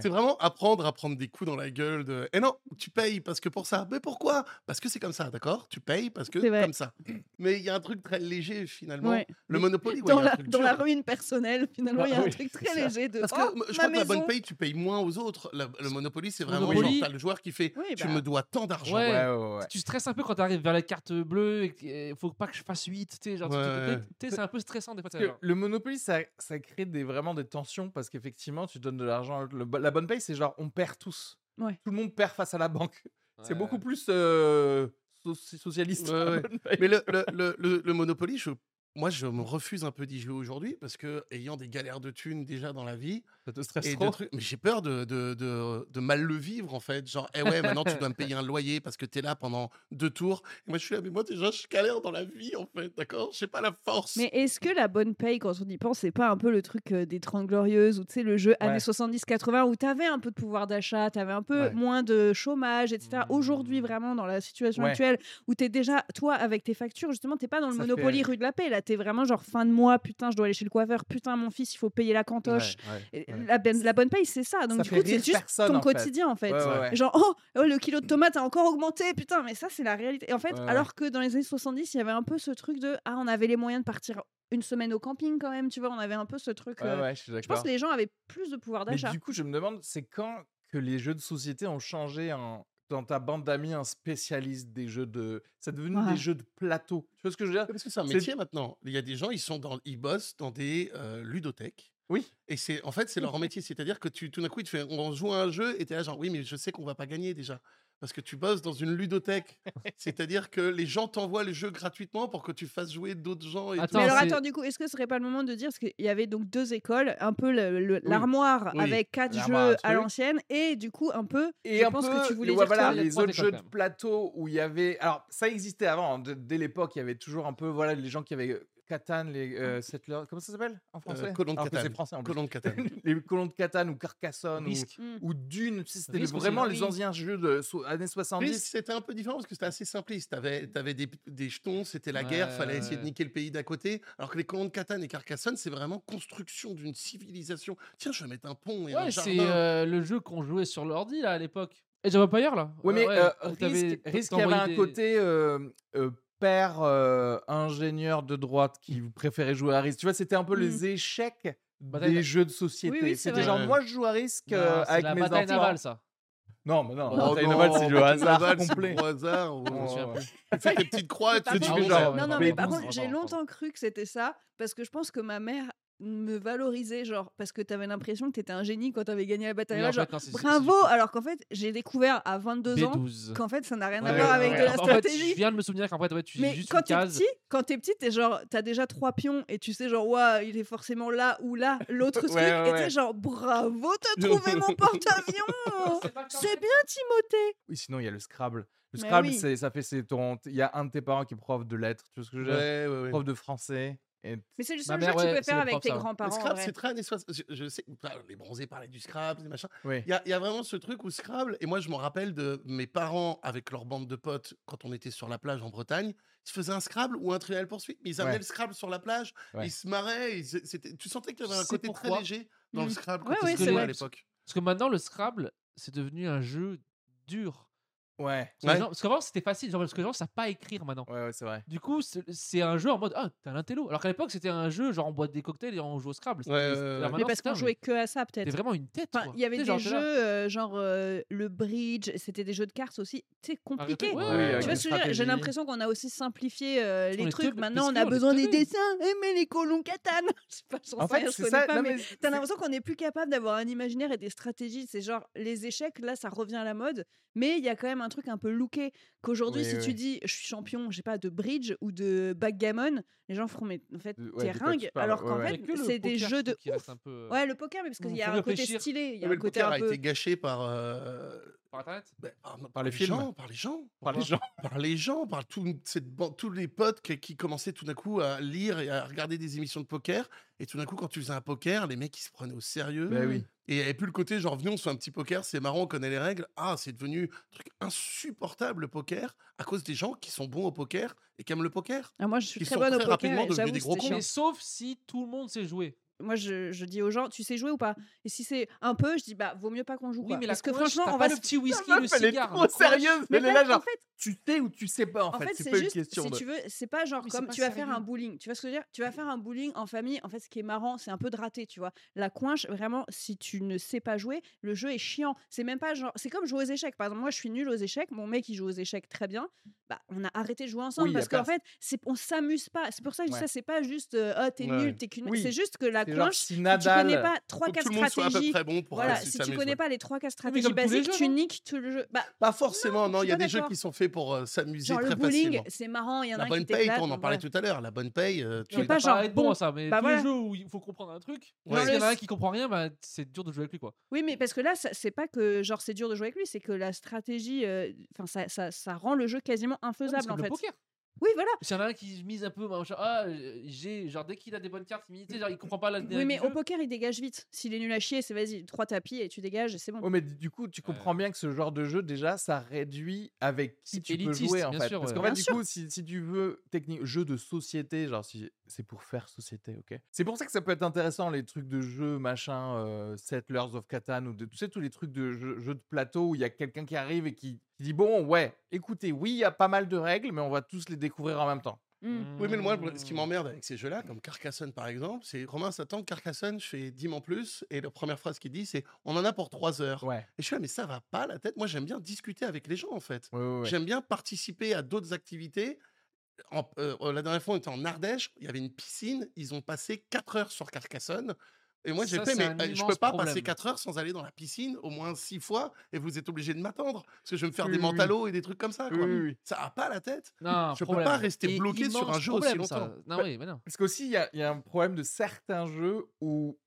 Speaker 1: C'est vraiment apprendre à prendre des coups dans la gueule de Eh non, tu payes parce que pour ça. Mais pourquoi? Parce que c'est comme ça, d'accord? Tu payes parce que comme ça. Mais il y a un truc très léger finalement.
Speaker 3: Ouais.
Speaker 1: Le Monopoly, ouais,
Speaker 3: dans la, dans ruine personnelle, finalement, il y a
Speaker 2: Ah
Speaker 3: un
Speaker 2: oui,
Speaker 3: truc très
Speaker 2: ça.
Speaker 3: léger de
Speaker 1: Parce que
Speaker 3: oh,
Speaker 1: m- je
Speaker 3: ma
Speaker 1: crois que la bonne paye, tu payes moins aux autres. La- le Monopoly, c'est vraiment genre, le joueur qui fait Tu me dois tant d'argent.
Speaker 4: Ouais.
Speaker 2: Ouais, ouais, ouais.
Speaker 4: Tu stresses un peu quand tu arrives vers la carte bleue et qu'il faut pas que je fasse 8. Tu sais, genre, tu-
Speaker 1: Ouais,
Speaker 4: tu-
Speaker 1: ouais.
Speaker 4: tu sais, c'est un peu stressant des fois.
Speaker 2: Le Monopoly, ça, ça crée des, vraiment des tensions parce qu'effectivement, tu donnes de l'argent. la bonne paye, c'est genre on perd tous.
Speaker 3: Ouais.
Speaker 2: Tout le monde perd face à la banque. C'est beaucoup plus euh, soci- socialiste.
Speaker 1: Ouais, ouais. Mais le, le, le, le- le Monopoly, je, moi, je me refuse un peu d'y jouer aujourd'hui parce que, ayant des galères de thunes déjà dans la vie,
Speaker 2: Ça te stresse
Speaker 1: et
Speaker 2: trop?
Speaker 1: trucs- mais j'ai peur de, de, de, de mal le vivre en fait. Genre, eh ouais, maintenant tu dois me payer un loyer parce que t'es là pendant deux tours. Et moi, je suis là, mais moi, déjà, je galère dans la vie en fait, d'accord? J'ai pas la force.
Speaker 3: Mais est-ce que la bonne paye, quand on y pense, c'est pas un peu le truc euh, des 30 glorieuses ou tu sais, le jeu
Speaker 2: Ouais.
Speaker 3: années 70-80 où t'avais un peu de pouvoir d'achat, t'avais un peu
Speaker 2: Ouais.
Speaker 3: moins de chômage, etc. Aujourd'hui,
Speaker 4: Mmh.
Speaker 3: vraiment, dans la situation
Speaker 2: Ouais.
Speaker 3: actuelle où t'es déjà, toi, avec tes factures, justement, t'es pas dans le
Speaker 2: Ça
Speaker 3: Monopoly
Speaker 2: fait-
Speaker 3: rue de la paix. Là, t'es vraiment genre fin de mois, putain, je dois aller chez le coiffeur, putain, mon fils, il faut payer la cantoche.
Speaker 2: Ouais,
Speaker 3: Et
Speaker 2: ouais.
Speaker 3: La, ben- la bonne paye, c'est ça. Donc,
Speaker 2: Ça
Speaker 3: du coup, c'est juste
Speaker 2: personne,
Speaker 3: ton
Speaker 2: en
Speaker 3: quotidien, en fait. Genre, oh, oh, le kilo de tomates a encore augmenté, putain, mais ça, c'est la réalité. Et en fait, alors que dans les années 70, il y avait un peu ce truc de Ah, on avait les moyens de partir une semaine au camping quand même, tu vois, on avait un peu ce truc. Euh,
Speaker 2: je
Speaker 3: Je pense que les gens avaient plus de pouvoir
Speaker 2: Mais
Speaker 3: d'achat.
Speaker 2: du coup, je me demande, c'est quand que les jeux de société ont changé en dans ta bande d'amis un spécialiste des jeux de. C'est devenu
Speaker 3: Ouais.
Speaker 2: des jeux de plateau. Tu vois ce que je veux dire?
Speaker 1: Parce que c'est un
Speaker 2: C'est-
Speaker 1: métier maintenant. Il y a des gens, ils sont dans, ils bossent dans des euh, ludothèques.
Speaker 2: Oui.
Speaker 1: Et c'est, en fait, c'est leur métier. C'est-à-dire que tu, tout d'un coup, ils te font, on joue à un jeu et t'es là genre, oui, mais je sais qu'on va pas gagner déjà. Parce que tu bosses dans une ludothèque. C'est-à-dire que les gens t'envoient les jeux gratuitement pour que tu fasses jouer d'autres gens. Et tout.
Speaker 4: Attends,
Speaker 3: Mais alors attends, du coup, est-ce que ce serait pas le moment de dire parce qu'il y avait donc deux écoles, un peu l'armoire
Speaker 1: Oui.
Speaker 3: avec quatre jeux
Speaker 2: à
Speaker 3: l'ancienne et du coup un peu.
Speaker 2: Et
Speaker 3: je
Speaker 2: un
Speaker 3: pense
Speaker 2: peu,
Speaker 3: que tu voulais
Speaker 2: ouais,
Speaker 3: dire
Speaker 2: voilà, les autres jeux de plateau où il y avait. Alors, ça existait avant, hein, dès l'époque, il y avait toujours un peu, voilà, les gens qui avaient euh, Catan, les euh, settlers. Comment ça s'appelle en français?
Speaker 1: colons de Catane.
Speaker 2: C'est français en
Speaker 1: de Catane.
Speaker 2: les colons de Catane ou Carcassonne ou,
Speaker 4: Risque.
Speaker 3: Mm.
Speaker 2: ou Dune, c'était vraiment
Speaker 4: hein.
Speaker 2: les anciens jeux de so- années
Speaker 1: Oui,
Speaker 2: 70.
Speaker 1: c'était un peu différent parce que c'était assez simpliste. T'avais avais des, des jetons, c'était la guerre,
Speaker 4: Ouais,
Speaker 1: fallait essayer de
Speaker 4: ouais.
Speaker 1: niquer le pays d'à côté. Alors que les colons de Catane et Carcassonne, c'est vraiment construction d'une civilisation. Tiens, je vais mettre un pont et un
Speaker 4: Ouais, c'est
Speaker 1: jardin.
Speaker 4: euh, le jeu qu'on jouait sur l'ordi là à l'époque. Age of Empires là
Speaker 2: Ouais, mais euh, y
Speaker 4: t'envoyais
Speaker 2: avait un
Speaker 4: des-
Speaker 2: côté euh, euh, père euh, ingénieur de droite qui préférait jouer à risque. Tu vois, c'était un peu
Speaker 3: Mm.
Speaker 2: les échecs
Speaker 4: Bataille
Speaker 2: des
Speaker 4: na-
Speaker 2: jeux de société.
Speaker 3: oui, c'est
Speaker 2: c'était genre, moi je joue à risque
Speaker 4: Non,
Speaker 2: euh,
Speaker 4: c'est
Speaker 2: avec
Speaker 4: la
Speaker 2: mes
Speaker 4: bataille
Speaker 2: enfants.
Speaker 4: navale ça.
Speaker 2: Non, mais non,
Speaker 1: Oh
Speaker 2: bataille
Speaker 1: non,
Speaker 2: navale, c'est du
Speaker 1: bataille
Speaker 2: hasard
Speaker 1: c'est
Speaker 2: complet.
Speaker 1: du hasard.
Speaker 2: Oh.
Speaker 1: Tu fais tes petites croix tu
Speaker 2: fais genre,
Speaker 3: non, non,
Speaker 2: mais
Speaker 3: mais par contre, j'ai longtemps cru que c'était ça parce que je pense que ma mère me valorisait, genre, parce que t'avais l'impression que t'étais un génie quand t'avais gagné la bataille.
Speaker 4: Oui,
Speaker 3: genre,
Speaker 4: fait, non,
Speaker 3: bravo Alors qu'en fait, j'ai découvert à 22 ans
Speaker 4: B12.
Speaker 3: qu'en fait, ça n'a rien à voir
Speaker 4: ouais,
Speaker 3: avec
Speaker 4: ouais.
Speaker 3: de la
Speaker 4: En fait,
Speaker 3: stratégie.
Speaker 4: je viens de me souvenir qu'en fait, ouais, tu
Speaker 3: Mais
Speaker 4: juste
Speaker 3: quand
Speaker 4: une
Speaker 3: t'es
Speaker 4: case.
Speaker 3: petit, quand t'es petit, t'es genre, t'as déjà trois pions et tu sais genre, il est forcément là ou là, l'autre truc,
Speaker 2: Ouais, ouais,
Speaker 3: et
Speaker 2: ouais.
Speaker 3: genre, bravo, t'as trouvé mon porte-avions C'est bien, Timothée
Speaker 2: Oui, sinon il y a le Scrabble. Le Scrabble,
Speaker 3: oui.
Speaker 2: c'est ça fait c'est ton. Il y a un de tes parents qui est prof de lettres, tu vois ce que je veux dire?
Speaker 1: Ouais, ouais, ouais.
Speaker 2: Prof de français. Et
Speaker 3: Mais c'est le seul jeu
Speaker 4: mère,
Speaker 3: que tu peux faire avec tes grands-parents. en
Speaker 1: Scrabble, c'est très années 60. Je, je sais, les bronzés parlaient du Scrabble, des machins.
Speaker 2: oui.
Speaker 1: Il y, a- il y a vraiment ce truc où Scrabble, et moi je me rappelle de mes parents avec leur bande de potes quand on était sur la plage en Bretagne, ils se faisaient un Scrabble ou un Trivial Poursuite, mais ils amenaient
Speaker 2: Ouais.
Speaker 1: le Scrabble sur la plage,
Speaker 2: Ouais.
Speaker 1: ils se marraient, ils- c'était- tu sentais qu'il y avait un côté très léger dans le
Speaker 3: Mm.
Speaker 1: Scrabble quand
Speaker 3: c'est
Speaker 1: à l'époque.
Speaker 4: Parce que maintenant, le Scrabble, c'est devenu un jeu dur.
Speaker 2: Ouais.
Speaker 4: Parce que
Speaker 1: Ouais.
Speaker 4: c'était facile, genre, parce que les gens ne savent pas écrire maintenant.
Speaker 2: Ouais, ouais, c'est vrai.
Speaker 4: Du coup, c'est un jeu en mode Ah, t'es un intello. Alors qu'à l'époque, c'était un jeu genre on boit des cocktails et on joue au Scrabble. C'était-
Speaker 1: Ouais,
Speaker 4: c'était-
Speaker 1: ouais, ouais.
Speaker 4: alors
Speaker 3: Mais
Speaker 4: maintenant,
Speaker 3: parce qu'on jouait que à ça, peut-être.
Speaker 4: vraiment une tête.
Speaker 3: Enfin, il y avait des
Speaker 4: genre,
Speaker 3: jeux euh, genre euh, le bridge, c'était des jeux de cartes aussi, tu sais, compliqués.
Speaker 4: Ouais,
Speaker 3: Tu vois
Speaker 2: une
Speaker 3: ce que je veux dire? J'ai l'impression qu'on a aussi simplifié euh, les trucs. Maintenant, on a besoin des dessins. Eh, mais les colons pas j'en
Speaker 2: En
Speaker 3: sais
Speaker 2: fait,
Speaker 3: rien, je
Speaker 2: c'est
Speaker 3: connais
Speaker 2: ça.
Speaker 3: pas, mais T'as l'impression qu'on n'est plus capable d'avoir un imaginaire et des stratégies. C'est genre les échecs, là, ça revient à la mode. Mais il y a quand même un truc un peu looké. Qu'aujourd'hui,
Speaker 2: Oui,
Speaker 3: si
Speaker 2: oui,
Speaker 3: tu dis je suis champion, je sais pas, de bridge ou de backgammon, les gens feront mais en fait,
Speaker 2: ouais,
Speaker 3: t'es ringue. Alors qu'en
Speaker 2: ouais.
Speaker 3: Fait, c'est des
Speaker 4: poker,
Speaker 3: jeux
Speaker 4: je
Speaker 3: de ouf.
Speaker 4: un peu, euh,
Speaker 3: Ouais, le poker, mais parce qu'il y a un côté
Speaker 4: réfléchir.
Speaker 3: stylé. Il y a un
Speaker 1: le
Speaker 3: côté
Speaker 1: poker
Speaker 3: un
Speaker 1: a été gâché par, euh,
Speaker 4: Par internet?
Speaker 1: ben, par,
Speaker 2: Par les
Speaker 1: les
Speaker 2: films.
Speaker 1: gens, par les gens,
Speaker 2: Par les gens.
Speaker 1: par les gens, par tout, cette ban- tous les potes qui, qui commençaient tout d'un coup à lire et à regarder des émissions de poker. Et tout d'un coup, quand tu faisais un poker, les mecs ils se prenaient au sérieux.
Speaker 2: Bah oui.
Speaker 1: Et il n'y avait plus le côté genre, venez, on se fait un petit poker, c'est marrant, on connaît les règles. Ah, c'est devenu un truc insupportable le poker à cause des gens qui sont bons au poker et qui aiment le poker.
Speaker 3: Ah, moi, je suis
Speaker 1: Qui
Speaker 3: très
Speaker 1: sont
Speaker 3: bonne au
Speaker 1: très
Speaker 3: poker.
Speaker 1: rapidement
Speaker 3: et
Speaker 1: devenus des gros cons.
Speaker 4: Mais sauf si tout le monde sait jouer.
Speaker 3: Moi, je, je dis aux gens, tu sais jouer ou pas? Et si c'est un peu, je dis, bah, vaut mieux pas qu'on joue.
Speaker 4: Oui,
Speaker 3: quoi.
Speaker 4: mais la
Speaker 3: Parce que franchement, on
Speaker 4: pas
Speaker 3: va
Speaker 4: le
Speaker 3: se-
Speaker 4: petit whisky, le
Speaker 2: meuf, elle est
Speaker 4: cigare.
Speaker 2: trop
Speaker 4: le
Speaker 2: sérieuse.
Speaker 3: Mais
Speaker 2: là, genre,
Speaker 3: fait,
Speaker 2: tu sais ou tu sais pas, en,
Speaker 3: en
Speaker 2: fait.
Speaker 3: fait,
Speaker 2: C'est pas une
Speaker 3: juste,
Speaker 2: question
Speaker 3: si
Speaker 2: de.
Speaker 3: tu veux, c'est pas genre comme
Speaker 4: pas
Speaker 3: tu vas faire un bowling. Tu vois ce que je veux dire? Tu vas faire un bowling en famille. En fait, ce qui est marrant, c'est un peu de raté, tu vois. La coinche, vraiment, si tu ne sais pas jouer, le jeu est chiant. C'est même pas genre. C'est comme jouer aux échecs. Par exemple, moi, je suis nulle aux échecs. Mon mec, il joue aux échecs très bien. Bah, on a arrêté de jouer ensemble
Speaker 2: Oui,
Speaker 3: parce qu'en fait, c'est, on s'amuse pas. C'est pour ça que je dis
Speaker 2: Ouais.
Speaker 3: ça. C'est pas juste, euh, ah, t'es nul, t'es qu'une. C'est juste que la
Speaker 2: C'est genre
Speaker 3: coinche,
Speaker 2: si
Speaker 3: si tu
Speaker 2: Nadal.
Speaker 3: connais pas trois
Speaker 1: Faut que
Speaker 3: quatre
Speaker 1: tout le monde soit à peu
Speaker 3: stratégies.
Speaker 1: près bon pour
Speaker 3: Voilà,
Speaker 1: euh,
Speaker 3: si tu connais pas les trois quatre stratégies basiques,
Speaker 4: jeux,
Speaker 3: tu niques tout le jeu. Bah,
Speaker 1: Pas forcément, non, il y a des jeux qui sont faits pour euh, s'amuser très
Speaker 3: le bowling,
Speaker 1: facilement.
Speaker 3: c'est marrant. Il y en a
Speaker 1: La
Speaker 3: un
Speaker 1: bonne
Speaker 3: qui
Speaker 1: paye, on en parlait
Speaker 3: voilà.
Speaker 1: tout à l'heure. La bonne paye, euh, tu
Speaker 3: pas genre
Speaker 4: être bon ça, mais
Speaker 3: Bah
Speaker 4: tous les jeux où il faut comprendre un truc,
Speaker 1: Ouais.
Speaker 4: s'il y en a un qui comprend rien, bah, c'est dur de jouer avec lui. quoi.
Speaker 3: Oui, mais parce que là, ça- c'est pas que genre c'est dur de jouer avec lui, c'est que la stratégie, euh, enfin ça, rend le jeu quasiment infaisable en fait. Oui, voilà.
Speaker 4: S'il y en a un qui mise un peu, machin, ah, euh, j'ai, genre dès qu'il a des bonnes cartes, il, genre, il comprend pas la
Speaker 3: Oui, mais au poker, il dégage vite. S'il est nul à chier, c'est vas-y, trois tapis et tu dégages et c'est bon.
Speaker 2: Ouais, mais du coup, tu comprends bien que ce genre de jeu, déjà, ça réduit avec qui tu peux
Speaker 4: élitiste,
Speaker 2: jouer, en
Speaker 4: bien
Speaker 2: fait.
Speaker 4: sûr,
Speaker 2: Parce
Speaker 4: ouais.
Speaker 2: qu'en fait,
Speaker 3: Bien
Speaker 2: du
Speaker 3: sûr.
Speaker 2: coup, si, si tu veux, technique, jeu de société, genre, si c'est pour faire société, ok? C'est pour ça que ça peut être intéressant, les trucs de jeu, machin, euh, Settlers of Catan, ou de, tu sais, tous les trucs de jeux jeux de plateau où il y a quelqu'un qui arrive et qui, qui dit, bon, ouais, écoutez, oui, il y a pas mal de règles, mais on va tous les découvrir en même temps.
Speaker 3: Mm.
Speaker 1: Oui, mais moi, ce
Speaker 4: Mmh.
Speaker 1: qui m'emmerde avec ces jeux-là, comme Carcassonne par exemple, c'est Romain s'attend Carcassonne, je fais 10 en plus, et la première phrase qu'il dit, c'est on en a pour 3 heures.
Speaker 2: Ouais,
Speaker 1: Et je suis là, mais ça va pas la tête. Moi, j'aime bien discuter avec les gens en fait.
Speaker 2: ouais, ouais. ouais.
Speaker 1: J'aime bien participer à d'autres activités. En- euh, la dernière fois, on était en Ardèche, il y avait une piscine, ils ont passé 4 heures sur Carcassonne. Et moi, j'ai fait, mais euh, je peux pas
Speaker 4: problème.
Speaker 1: passer 4 heures sans aller dans la piscine au moins 6 fois et vous êtes obligé de m'attendre parce que je vais me faire
Speaker 2: Oui,
Speaker 1: des
Speaker 2: oui, oui.
Speaker 1: mentalos et des trucs comme ça.
Speaker 2: Oui,
Speaker 1: Quoi.
Speaker 2: oui, oui.
Speaker 1: Ça a pas la tête.
Speaker 4: Non,
Speaker 1: Je peux
Speaker 4: problème.
Speaker 1: pas rester
Speaker 4: Et
Speaker 1: bloqué sur un jeu aussi
Speaker 4: problème, ça.
Speaker 1: longtemps.
Speaker 4: Non, oui, mais non.
Speaker 2: Parce qu'aussi, il y a, il y a un problème de certains jeux où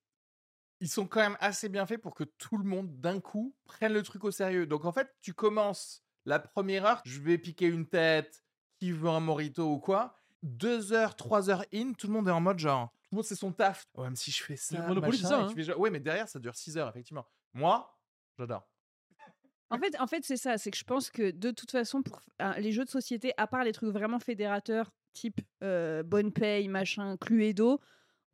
Speaker 2: ils sont quand même assez bien faits pour que tout le monde, d'un coup, prenne le truc au sérieux. Donc, en fait, tu commences la première heure, je vais piquer une tête, qui veut un morito ou quoi. Deux heures, trois heures in, tout le monde est en mode genre, tout le monde c'est son taf. Ouais, même si je fais ça, machin,
Speaker 4: ça,
Speaker 2: tu
Speaker 4: hein.
Speaker 2: fais genre- ouais, mais derrière, ça dure six heures, effectivement. Moi, j'adore.
Speaker 3: En fait, en fait c'est ça. C'est que je pense que de toute façon, pour les jeux de société, à part les trucs vraiment fédérateurs, type euh, bonne paye, machin, Cluedo,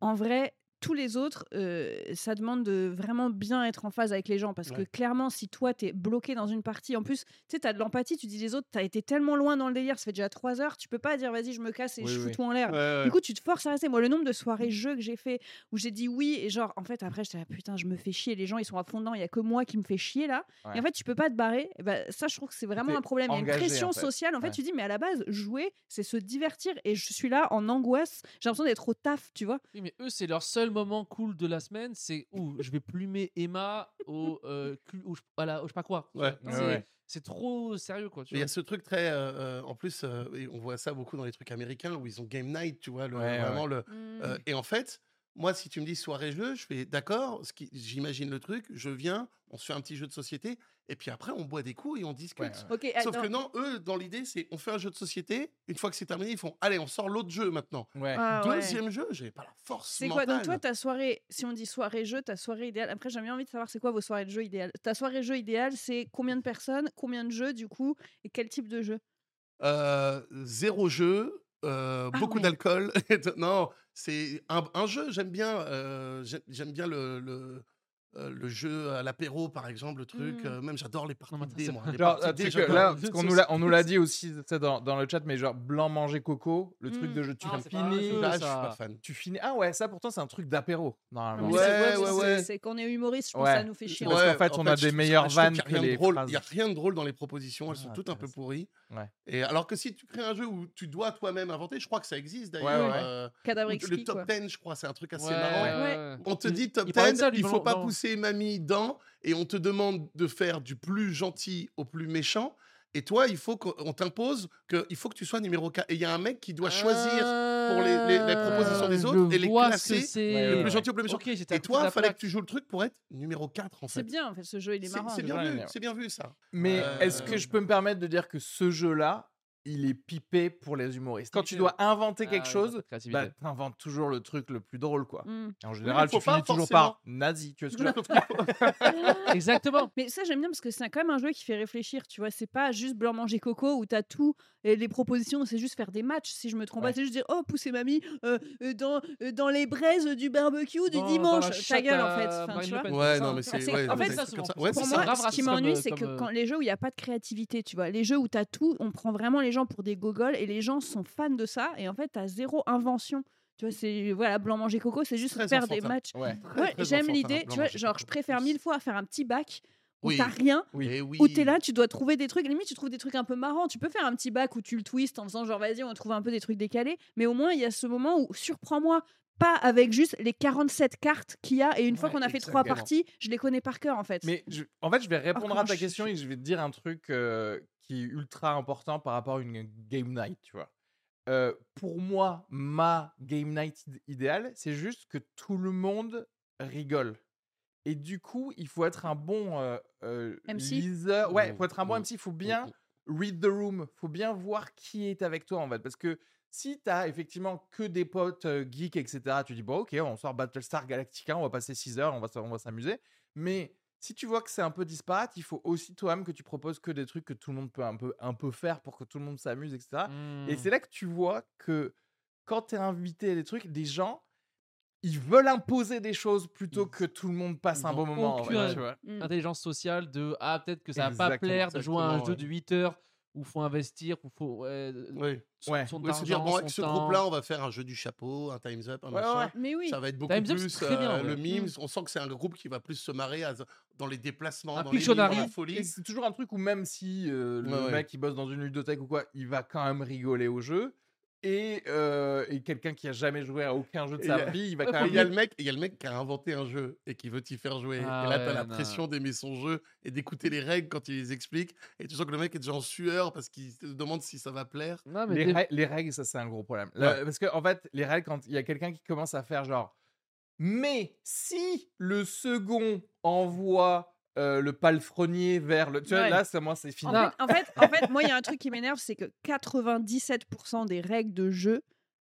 Speaker 3: en vrai, tous les autres, euh, ça demande de vraiment bien être en phase avec les gens. Parce que clairement, si toi, t'es bloqué dans une partie, en plus, tu sais, t'as de l'empathie, tu dis les autres, t'as été tellement loin dans le délire, ça fait déjà trois heures, tu peux pas dire vas-y, je me casse et
Speaker 2: Oui,
Speaker 3: je fous
Speaker 2: oui.
Speaker 3: tout en l'air. Du coup, tu te forces à rester. Moi, le nombre de soirées jeux que j'ai fait où j'ai dit oui et genre, en fait, après, j'étais là, putain, je me fais chier. Les gens, ils sont à fond dedans. Il y a que moi qui me fais chier là.
Speaker 2: Ouais.
Speaker 3: Et en fait, tu peux pas te barrer. Et bah, ça, je trouve que c'est vraiment un problème. Il y a une pression
Speaker 2: en fait.
Speaker 3: sociale. En fait,
Speaker 2: Ouais.
Speaker 3: tu dis, mais à la base, jouer, c'est se divertir. Et je suis là en angoisse. J'ai l'impression d'être au taf, tu vois.
Speaker 4: Oui, mais eux, c'est leur seul moment cool de la semaine. C'est où je vais plumer Emma au, euh, cul- ou je, voilà, au je sais pas quoi.
Speaker 1: Ouais.
Speaker 4: C'est-
Speaker 2: ouais.
Speaker 4: C'est trop sérieux, quoi.
Speaker 1: Il y a ce truc très. euh, euh, en plus, euh, on voit ça beaucoup dans les trucs américains où ils ont game night, tu vois, le,
Speaker 2: Ouais,
Speaker 1: vraiment
Speaker 2: ouais.
Speaker 1: le.
Speaker 3: Mm.
Speaker 1: et en fait, moi, si tu me dis soirée jeu, je fais d'accord, ce qui- j'imagine le truc, je viens, on se fait un petit jeu de société, et puis après, on boit des coups et on discute.
Speaker 2: Ouais, ouais.
Speaker 3: Ok,
Speaker 1: Sauf que non, eux, dans l'idée, c'est on fait un jeu de société, une fois que c'est terminé, ils font allez, on sort l'autre jeu maintenant.
Speaker 2: Ouais.
Speaker 3: Ah, ouais.
Speaker 1: Deuxième jeu, j'avais pas la force.
Speaker 3: C'est quoi Donc, toi, ta soirée, si on dit soirée jeu, ta soirée idéale. Après, j'ai bien envie de savoir c'est quoi vos soirées de jeu idéales. Ta soirée jeu idéale, c'est combien de personnes, combien de jeux, du coup, et quel type de jeu?
Speaker 1: Euh, zéro jeu, euh,
Speaker 3: Ah
Speaker 1: beaucoup
Speaker 3: ouais.
Speaker 1: d'alcool. non, c'est un, un jeu, j'aime bien. euh, j'ai- j'aime bien le, le, euh, le jeu à l'apéro, par exemple, le truc.
Speaker 3: Mm.
Speaker 1: euh, même, j'adore les parties de dés, moi. Les
Speaker 2: Genre,
Speaker 1: parties
Speaker 2: ah,
Speaker 1: dés,
Speaker 2: là, parce qu'on nous l'a, on nous l'a dit aussi dans, dans le chat, mais genre blanc manger coco, le truc
Speaker 3: Mm.
Speaker 2: de jeu, tu
Speaker 4: Ah,
Speaker 2: finis,
Speaker 1: Là, je suis pas fan.
Speaker 2: tu finis. Ah ouais, ça pourtant c'est un truc d'apéro normalement.
Speaker 1: Ouais,
Speaker 3: c'est-
Speaker 1: ouais,
Speaker 3: c'est-
Speaker 1: ouais.
Speaker 3: C'est qu'on est humoriste, je pense
Speaker 2: Ouais.
Speaker 3: que ça nous fait chier.
Speaker 2: Parce qu'en fait, on a des meilleures vannes
Speaker 1: y
Speaker 2: que les.
Speaker 1: Il n'y a rien de drôle dans les propositions, elles sont
Speaker 2: Ah,
Speaker 1: toutes un peu pourries.
Speaker 2: Ouais.
Speaker 1: Et alors que si tu crées un jeu où tu dois toi-même inventer, je crois que ça existe
Speaker 2: Ouais,
Speaker 1: d'ailleurs.
Speaker 2: ouais.
Speaker 1: euh,
Speaker 3: Cadavre
Speaker 1: ou
Speaker 3: exquis,
Speaker 1: le top
Speaker 3: quoi.
Speaker 1: 10, je crois, c'est un truc assez
Speaker 4: Ouais,
Speaker 1: marrant.
Speaker 4: ouais,
Speaker 3: Ouais.
Speaker 4: ouais.
Speaker 1: On te dit top
Speaker 4: il parlait de
Speaker 1: 10,
Speaker 4: ça,
Speaker 1: il faut pas pousser mamie dans, et on te demande de faire du plus gentil au plus méchant. Et toi, il faut qu'on t'impose qu'il faut que tu sois numéro 4. Et il y a un mec qui doit choisir pour les, les- les propositions des
Speaker 4: Ah,
Speaker 1: autres et les classer
Speaker 4: que c'est.
Speaker 2: Ouais,
Speaker 1: le
Speaker 2: ouais,
Speaker 1: plus gentil au plus méchant. Et toi, il fallait que
Speaker 4: plaque.
Speaker 1: tu joues le truc pour être numéro 4, en fait.
Speaker 3: C'est bien, en fait, ce jeu, il est marrant.
Speaker 1: c'est bien
Speaker 2: Ouais,
Speaker 1: vu,
Speaker 2: ouais.
Speaker 1: c'est bien vu ça.
Speaker 2: Mais
Speaker 1: Euh,
Speaker 2: est-ce que je peux me permettre de dire que ce jeu-là, il est pipé pour les humoristes Quand tu dois inventer quelque
Speaker 4: Ah,
Speaker 2: chose,
Speaker 4: créativité.
Speaker 2: bah, t'inventes toujours le truc le plus drôle, quoi.
Speaker 3: Mm.
Speaker 2: Et en général,
Speaker 1: faut
Speaker 2: tu finis toujours par nazi. Tu vois ce que je
Speaker 4: Exactement.
Speaker 3: Mais ça, j'aime bien parce que c'est quand même un jeu qui fait réfléchir, tu vois. C'est pas juste blanc manger coco où t'as tout et les propositions, c'est juste faire des matchs. Si je me trompe
Speaker 2: Ouais.
Speaker 3: pas, c'est juste dire oh pousser mamie euh, euh, dans euh, dans les braises du barbecue du
Speaker 4: Dans-
Speaker 3: dimanche. Ta gueule en fait. Enfin, tu vois.
Speaker 1: Ouais, non, mais c'est. Ouais,
Speaker 3: en fait,
Speaker 4: ça,
Speaker 3: Pour moi, ce qui m'ennuie, c'est que quand les jeux où il n'y a pas de créativité, tu vois, les jeux où tu as tout, on prend vraiment les gens pour des gogoles et les gens sont fans de ça et en fait, tu as zéro invention. Tu vois, c'est voilà, blanc manger coco, c'est juste
Speaker 1: Très
Speaker 3: faire des matchs.
Speaker 2: Ouais.
Speaker 3: J'aime l'idée, tu vois, genre je préfère mille fois faire un petit bac où
Speaker 1: Oui.
Speaker 3: t'as rien
Speaker 2: Oui.
Speaker 1: Eh oui.
Speaker 3: où t'es là, tu dois trouver des trucs. Limite, tu trouves des trucs un peu marrants. Tu peux faire un petit bac où tu le twistes en faisant genre vas-y, on trouve un peu des trucs décalés. Mais au moins, il y a ce moment où surprends-moi. Pas avec juste les 47 cartes qu'il y a. Et une fois qu'on a fait trois parties, je les connais par cœur en fait.
Speaker 2: Mais je- en fait, je vais répondre à ta
Speaker 3: je-
Speaker 2: question et je vais te dire un truc euh, qui est ultra important par rapport à une game night, tu vois? Euh, pour moi, ma game night id- idéale, c'est juste que tout le monde rigole. Et du coup, il faut être un bon euh, euh,
Speaker 3: MC?
Speaker 2: liseur. Ouais, il faut
Speaker 1: Mmh,
Speaker 2: être un bon
Speaker 1: mmh,
Speaker 2: MC. Il faut
Speaker 1: Mm,
Speaker 2: bien read the room. faut bien voir qui est avec toi, en fait. Parce que si tu as effectivement que des potes geeks, etc., tu dis, bon, ok, on sort Battlestar Galactica, on va passer 6 heures, on va, on va s'amuser. Mais si tu vois que c'est un peu disparate, il faut aussi toi-même que tu proposes que des trucs que tout le monde peut un peu, un peu faire pour que tout le monde s'amuse, etc. Et
Speaker 4: Hmm.
Speaker 2: c'est là que tu vois que quand tu es invité à des trucs, des gens, ils veulent imposer des choses plutôt
Speaker 1: Ils-
Speaker 2: que tout le monde passe
Speaker 1: ils
Speaker 2: un bon moment. en
Speaker 4: aucune-
Speaker 2: vrai, tu vois?
Speaker 3: Mm.
Speaker 4: Intelligence sociale de ah peut-être que ça va pas plaire de jouer à un jeu
Speaker 1: ouais.
Speaker 4: de 8 heures où faut investir où faut ouais,
Speaker 1: Oui.
Speaker 4: son,
Speaker 2: Ouais.
Speaker 4: son
Speaker 1: dire, bon, avec ce groupe-là, on va faire un jeu du chapeau, un Time's Up, un
Speaker 2: Ouais,
Speaker 1: machin.
Speaker 2: ouais.
Speaker 3: Mais oui.
Speaker 1: Ça va être beaucoup
Speaker 4: Time's
Speaker 1: plus
Speaker 4: très bien,
Speaker 1: euh,
Speaker 4: ouais.
Speaker 1: le
Speaker 3: Mm.
Speaker 1: mime. On sent que c'est un groupe qui va plus se marrer à- dans les déplacements,
Speaker 4: Un
Speaker 1: dans les la folie.
Speaker 2: c'est toujours un truc où même si euh, le
Speaker 1: Ouais, ouais.
Speaker 2: mec qui bosse dans une ludothèque ou quoi, il va quand même rigoler au jeu. Et, euh, et quelqu'un qui a jamais joué à aucun jeu de sa vie, il va quand même
Speaker 1: Il y a le mec, il y a le mec qui a inventé un jeu et qui veut t'y faire jouer.
Speaker 4: Ah
Speaker 1: et là, t'as
Speaker 4: ouais,
Speaker 1: la
Speaker 4: non.
Speaker 1: pression d'aimer son jeu et d'écouter les règles quand il les explique. Et tu sens que le mec est déjà en sueur parce qu'il se demande si ça va plaire.
Speaker 4: Non, mais
Speaker 2: les,
Speaker 4: des-
Speaker 2: rè- les règles, ça c'est un gros problème. Là. Parce que en fait, les règles, quand il y a quelqu'un qui commence à faire genre, mais si le second envoie euh, le palefrenier vers le, tu vois,
Speaker 3: Ouais.
Speaker 2: là, c'est moi, c'est
Speaker 3: En
Speaker 2: fini.
Speaker 4: Non.
Speaker 3: fait, en fait, en fait, moi, il y a un truc qui m'énerve, c'est que 97% des règles de jeu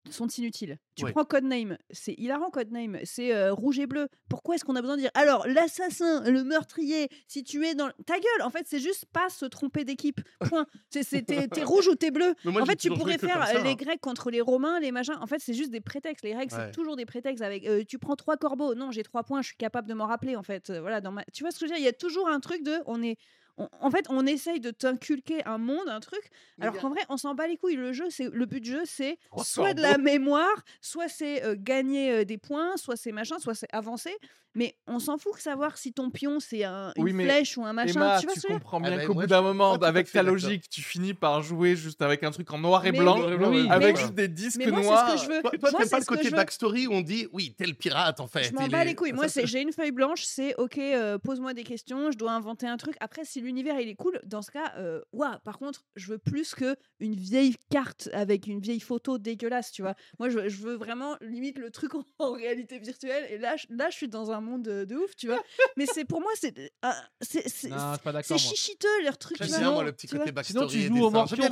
Speaker 3: sont inutiles. Tu
Speaker 1: Ouais.
Speaker 3: prends Codename, c'est hilarant Codename, c'est euh, rouge et bleu. Pourquoi est-ce qu'on a besoin de dire alors l'assassin, le meurtrier, si tu es dans ta gueule, en fait, c'est juste pas se tromper d'équipe. Point. C'est t'es rouge ou t'es bleu.
Speaker 1: Moi,
Speaker 3: en fait, tu pourrais faire
Speaker 1: ça,
Speaker 3: euh, les
Speaker 1: hein.
Speaker 3: Grecs contre les Romains, les machins. En fait, c'est juste des prétextes. Les règles,
Speaker 1: Ouais.
Speaker 3: c'est toujours des prétextes. Avec euh, tu prends trois corbeaux, non, j'ai trois points, je suis capable de m'en rappeler. En fait, voilà. Dans ma... Tu vois ce que je veux dire? Il y a toujours un truc de, on est, on- en fait, on essaye de t'inculquer un monde, un truc, alors qu'en vrai, on s'en bat les couilles. Le jeu, c'est le but du jeu, c'est soit de la mémoire, soit c'est euh, gagner euh, des points, soit c'est machin, soit c'est avancer. Mais on s'en fout de savoir si ton pion c'est un, une
Speaker 2: Oui,
Speaker 3: flèche ou un machin.
Speaker 2: Emma,
Speaker 3: tu vois
Speaker 2: tu comprends
Speaker 1: Ah
Speaker 2: bien
Speaker 1: bah,
Speaker 2: qu'au bout d'un moment, avec ta logique, tu finis par jouer juste avec un truc en noir et
Speaker 3: Mais
Speaker 2: blanc,
Speaker 3: oui,
Speaker 4: oui,
Speaker 2: avec
Speaker 3: mais-
Speaker 2: juste des disques
Speaker 3: Mais moi, c'est
Speaker 2: noirs.
Speaker 3: ce que je veux.
Speaker 1: Toi,
Speaker 3: Moi,
Speaker 1: t'aimes pas le côté backstory où on dit oui, tel pirate en fait.
Speaker 3: Je m'en bats les couilles. Moi, j'ai une feuille blanche, c'est ok, euh, pose-moi des questions, je dois inventer un truc. Après, si l'univers il est cool, dans ce cas, euh, ouah, par contre, je veux plus que une vieille carte avec une vieille photo dégueulasse, tu vois. Moi, je, veux- je veux vraiment limite le truc en, en réalité virtuelle. Et là, je, là, je suis dans un monde de, de ouf, tu vois. Mais c'est pour moi, c'est euh, c'est chichiteux leur truc.
Speaker 1: J'aime bien moi le petit côté
Speaker 3: vois.
Speaker 4: Sinon,
Speaker 1: backstory.
Speaker 4: tu joues au morpion.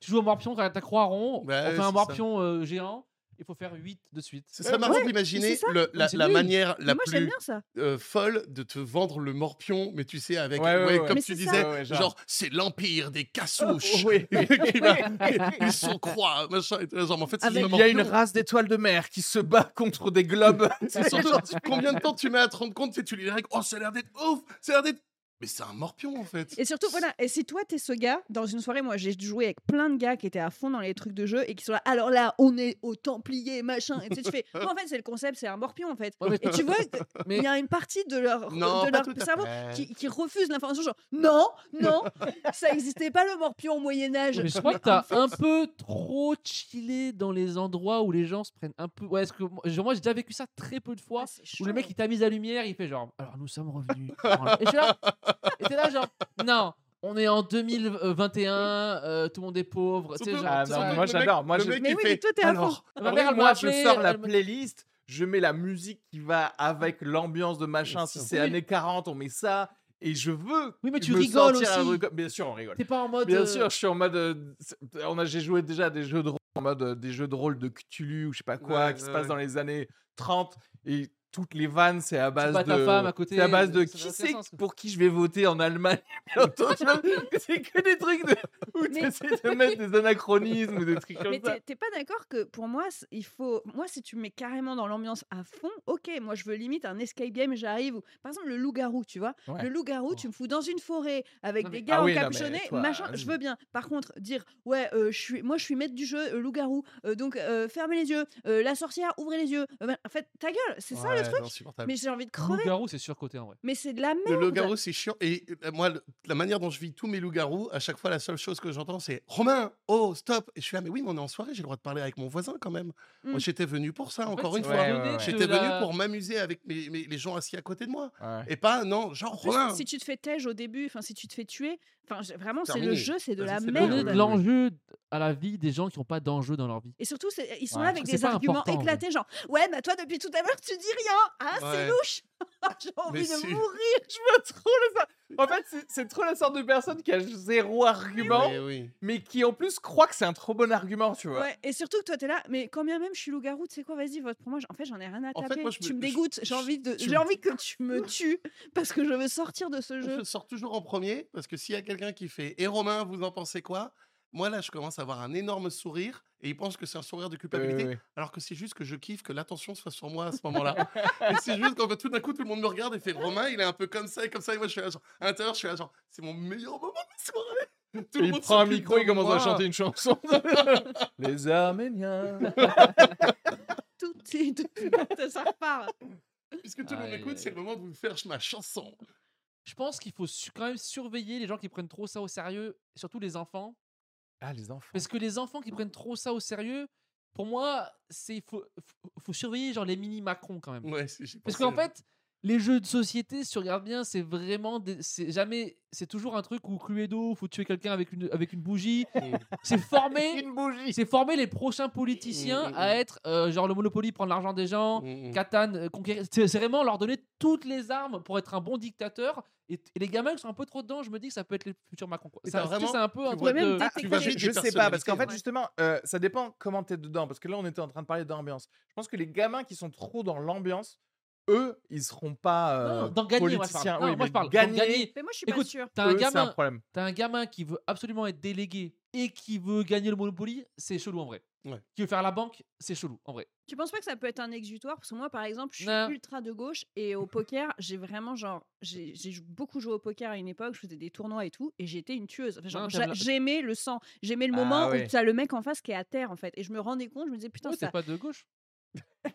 Speaker 4: Tu joues au morpion, t'as ta croix rond,
Speaker 1: Ouais,
Speaker 4: on fait un morpion euh, géant, il faut faire 8 de suite.
Speaker 1: Ce serait
Speaker 3: Ouais,
Speaker 1: marrant
Speaker 3: ouais,
Speaker 1: d'imaginer
Speaker 3: c'est ça.
Speaker 1: la,
Speaker 4: c'est
Speaker 1: la manière la
Speaker 3: moi, j'aime
Speaker 1: plus
Speaker 3: bien ça.
Speaker 1: euh, folle de te vendre le morpion, mais tu sais, avec,
Speaker 2: Ouais, ouais,
Speaker 1: ouais,
Speaker 2: ouais.
Speaker 1: comme
Speaker 3: Mais
Speaker 1: tu
Speaker 3: c'est ça.
Speaker 1: disais,
Speaker 2: Ouais, ouais, genre.
Speaker 1: genre, c'est l'empire des cassouches.
Speaker 2: Oui.
Speaker 1: qui va, ils sont croix, machin. et tout, genre, mais en fait, c'est
Speaker 3: Avec-
Speaker 2: Il y a une race d'étoiles de mer qui se bat contre des globes.
Speaker 1: Et surtout, combien de temps tu mets à te rendre compte, tu lis les règles, oh, ça a l'air d'être ouf, ça a l'air d'être. Mais c'est un morpion, en fait.
Speaker 3: Et surtout, voilà, et si toi t'es ce gars, dans une soirée, moi j'ai joué avec plein de gars qui étaient à fond dans les trucs de jeu et qui sont là, alors là, on est au Templier, machin, et tu sais, tu fais, non, en fait, c'est le concept, c'est un morpion en fait.
Speaker 4: Ouais, mais-
Speaker 3: Et tu vois,
Speaker 4: Mais-
Speaker 3: il y a une partie de leur,
Speaker 1: Non,
Speaker 3: de leur
Speaker 1: à
Speaker 3: cerveau qui, qui refuse l'information, genre, non, non, ça existait pas le morpion au Moyen-Âge.
Speaker 4: Mais je crois
Speaker 3: Mais
Speaker 4: que t'as
Speaker 3: en fait,
Speaker 4: un peu trop chillé dans les endroits où les gens se prennent un peu. Ouais, est-ce que moi, genre, moi, j'ai déjà vécu ça très peu de fois.
Speaker 3: ah,
Speaker 4: Où le mec il tamise la lumière, il fait genre alors nous sommes revenus. et je suis là, et t'es là genre non, on est en 2021, euh, tout le monde est pauvre. Tu sais, genre,
Speaker 2: Ah non,
Speaker 4: ça.
Speaker 2: moi j'adore. Moi,
Speaker 1: le
Speaker 2: je-
Speaker 1: mec,
Speaker 3: Mais oui,
Speaker 1: fait,
Speaker 3: mais toi, t'es à fond.
Speaker 1: alors,
Speaker 4: Ma mère, elle
Speaker 2: moi, je sors la playlist, je mets la musique qui va avec l'ambiance de machin. Si c'est
Speaker 4: Oui.
Speaker 2: années 40, on met ça. Et je veux.
Speaker 4: Oui, mais tu
Speaker 2: me
Speaker 4: rigoles aussi.
Speaker 2: Bien sûr, on rigole.
Speaker 4: T'es pas en mode.
Speaker 2: Bien
Speaker 4: euh,
Speaker 2: sûr, je suis en mode. euh, on a, j'ai joué déjà à des jeux de rôle en mode euh, des jeux de rôle de Cthulhu ou je sais pas quoi
Speaker 1: Ouais,
Speaker 2: qui se
Speaker 1: ouais,
Speaker 2: passent
Speaker 1: ouais.
Speaker 2: dans les années 30 et toutes les vannes c'est à base de.
Speaker 4: ta femme à côté,
Speaker 2: C'est à base de qui c'est pour qui je vais voter en Allemagne bientôt. c'est que des trucs de, où
Speaker 3: Mais-
Speaker 2: tu essaies de mettre des anachronismes ou des trucs comme
Speaker 3: Mais
Speaker 2: ça.
Speaker 3: t'es t'es pas d'accord que pour moi, il faut. Moi, si tu me mets carrément dans l'ambiance à fond, ok, moi je veux limite un escape game, j'arrive. ou- Par exemple, le loup-garou, tu vois.
Speaker 2: Ouais.
Speaker 3: Le loup-garou, tu me fous dans une forêt avec
Speaker 4: Non,
Speaker 3: des
Speaker 4: mais-
Speaker 3: gars
Speaker 2: Ah oui, mais toi,
Speaker 3: machin, je veux bien. Par contre, dire, ouais, euh, je suis, moi je suis maître du jeu, euh, loup-garou, euh, donc euh, fermez les yeux, euh, la sorcière, ouvrez les yeux. Euh, ben, en fait, ta gueule, c'est ça le Truc. Mais j'ai envie de crever.
Speaker 4: Loup-garou, c'est surcoté en vrai.
Speaker 3: Mais c'est de la
Speaker 1: Le
Speaker 3: merde.
Speaker 1: loup-garou, c'est chiant. Et euh, moi, le- la manière dont je vis tous mes loups-garous, à chaque fois, la seule chose que j'entends, c'est Romain, oh, stop. Et je suis là, mais oui, mais on est en soirée, j'ai le droit de parler avec mon voisin quand même. Moi,
Speaker 3: Mm.
Speaker 1: j'étais venu pour ça,
Speaker 4: En fait,
Speaker 1: encore une fois.
Speaker 2: Ouais,
Speaker 4: donner
Speaker 2: ouais, ouais.
Speaker 4: de
Speaker 1: J'étais
Speaker 4: la-
Speaker 1: venu pour m'amuser avec mes, mes- les gens assis à côté de moi.
Speaker 2: Ouais.
Speaker 1: Et pas, non, genre, Romain.
Speaker 3: si tu te fais tège au début, enfin si tu te fais tuer, enfin vraiment c'est le jeu, c'est de la merde.
Speaker 4: L'enjeu à la vie des gens qui n'ont pas d'enjeu dans leur vie.
Speaker 3: Et surtout, c'est- ils sont
Speaker 2: Ouais.
Speaker 3: là avec des arguments éclatés, genre ouais, bah toi depuis tout à l'heure tu dis rien, ah c'est louche. J'ai envie
Speaker 1: Mais
Speaker 3: de
Speaker 1: si.
Speaker 3: mourir.
Speaker 2: Je veux trop le ça. En fait, c'est- trop la sorte de personne qui a zéro argument,
Speaker 1: Mais oui.
Speaker 2: mais qui en plus croit que c'est un trop bon argument, tu vois.
Speaker 3: Ouais, et surtout que toi t'es là, mais quand bien même je suis loup-garou, tu sais quoi, vas-y, vote pour moi. En fait, j'en ai rien à
Speaker 1: En fait,
Speaker 3: taper.
Speaker 1: moi, je
Speaker 3: tu
Speaker 1: me-
Speaker 3: dégoûtes. J'ai envie de, j'ai
Speaker 1: me-
Speaker 3: envie que tu me tues parce que je veux sortir de ce jeu.
Speaker 1: Je sors toujours en premier parce que s'il y a quelqu'un qui fait Et Romain, vous en pensez quoi? Moi, là, je commence à avoir un énorme sourire et il pense que c'est un sourire de culpabilité. Alors que c'est juste que je kiffe que l'attention soit sur moi à ce moment-là. et c'est juste qu'en fait, tout d'un coup, tout le monde me regarde et fait Romain, il est un peu comme ça et comme ça. Et moi, je suis là, genre, à l'intérieur, je suis là, genre, c'est mon meilleur moment de soirée. Tout le
Speaker 2: il
Speaker 1: monde
Speaker 2: prend un micro, il commence à chanter une chanson. Les Arméniens.
Speaker 3: Tout, tout, tout- ça repart.
Speaker 1: Puisque tout le monde m'écoute, c'est le moment de vous faire ma chanson.
Speaker 4: Je pense qu'il faut quand même surveiller les gens qui prennent trop ça au sérieux, surtout les enfants.
Speaker 2: Ah, les enfants.
Speaker 4: Parce que les enfants qui prennent trop ça au sérieux, pour moi, c'est faut, faut, faut surveiller genre les mini Macron quand même.
Speaker 1: Ouais,
Speaker 4: Parce qu'en fait, les jeux de société, si tu regardes bien, c'est vraiment. des- C'est jamais. C'est toujours un truc où Cluedo, faut tuer quelqu'un avec une, avec une bougie. C'est former.
Speaker 2: Une bougie.
Speaker 4: C'est former les prochains politiciens
Speaker 1: Mm, mm,
Speaker 4: à
Speaker 1: mm.
Speaker 4: être euh, genre le Monopoly, prendre l'argent des gens. Catan, euh, conquérir. C'est vraiment leur donner toutes les armes pour être un bon dictateur. Et, et les gamins qui sont un peu trop dedans, je me dis que ça peut être les futurs Macron. quoi. Ça,
Speaker 1: vraiment-
Speaker 4: c'est un peu un
Speaker 1: tu
Speaker 4: truc de-
Speaker 1: tu vas vite
Speaker 2: Je sais pas, parce qu'en fait, justement, euh, ça dépend comment t'es dedans. Parce que là, on était en train de parler d'ambiance. Je pense que les gamins qui sont trop dans l'ambiance, eux, ils seront pas euh,
Speaker 4: Non, dans gagner, moi, je parle.
Speaker 2: politiciens.
Speaker 4: Non,
Speaker 2: Oui,
Speaker 4: moi,
Speaker 2: mais
Speaker 4: je parle.
Speaker 2: Gagner,
Speaker 4: gagner,
Speaker 3: Mais moi, je suis
Speaker 4: Écoute,
Speaker 3: pas sûre.
Speaker 4: T'as un
Speaker 2: un
Speaker 4: gamin,
Speaker 2: problème.
Speaker 4: t'as un gamin qui veut absolument être délégué et qui veut gagner le Monopoly, c'est chelou en vrai.
Speaker 1: Ouais.
Speaker 4: Qui veut faire la banque, c'est chelou en vrai.
Speaker 3: Tu penses pas que ça peut être un exutoire? Parce que moi, par exemple, je suis
Speaker 4: Non.
Speaker 3: ultra de gauche et au poker, j'ai vraiment genre. J'ai beaucoup joué au poker à une époque, je faisais des tournois et tout, et j'étais une tueuse. Enfin, J'aimais le sang, j'aimais le
Speaker 2: Ah
Speaker 3: moment
Speaker 2: ouais.
Speaker 3: où t'as le mec en face qui est à terre, en fait. Et je me rendais compte, je me disais, putain,
Speaker 4: Ouais,
Speaker 3: ça.
Speaker 4: pas de gauche.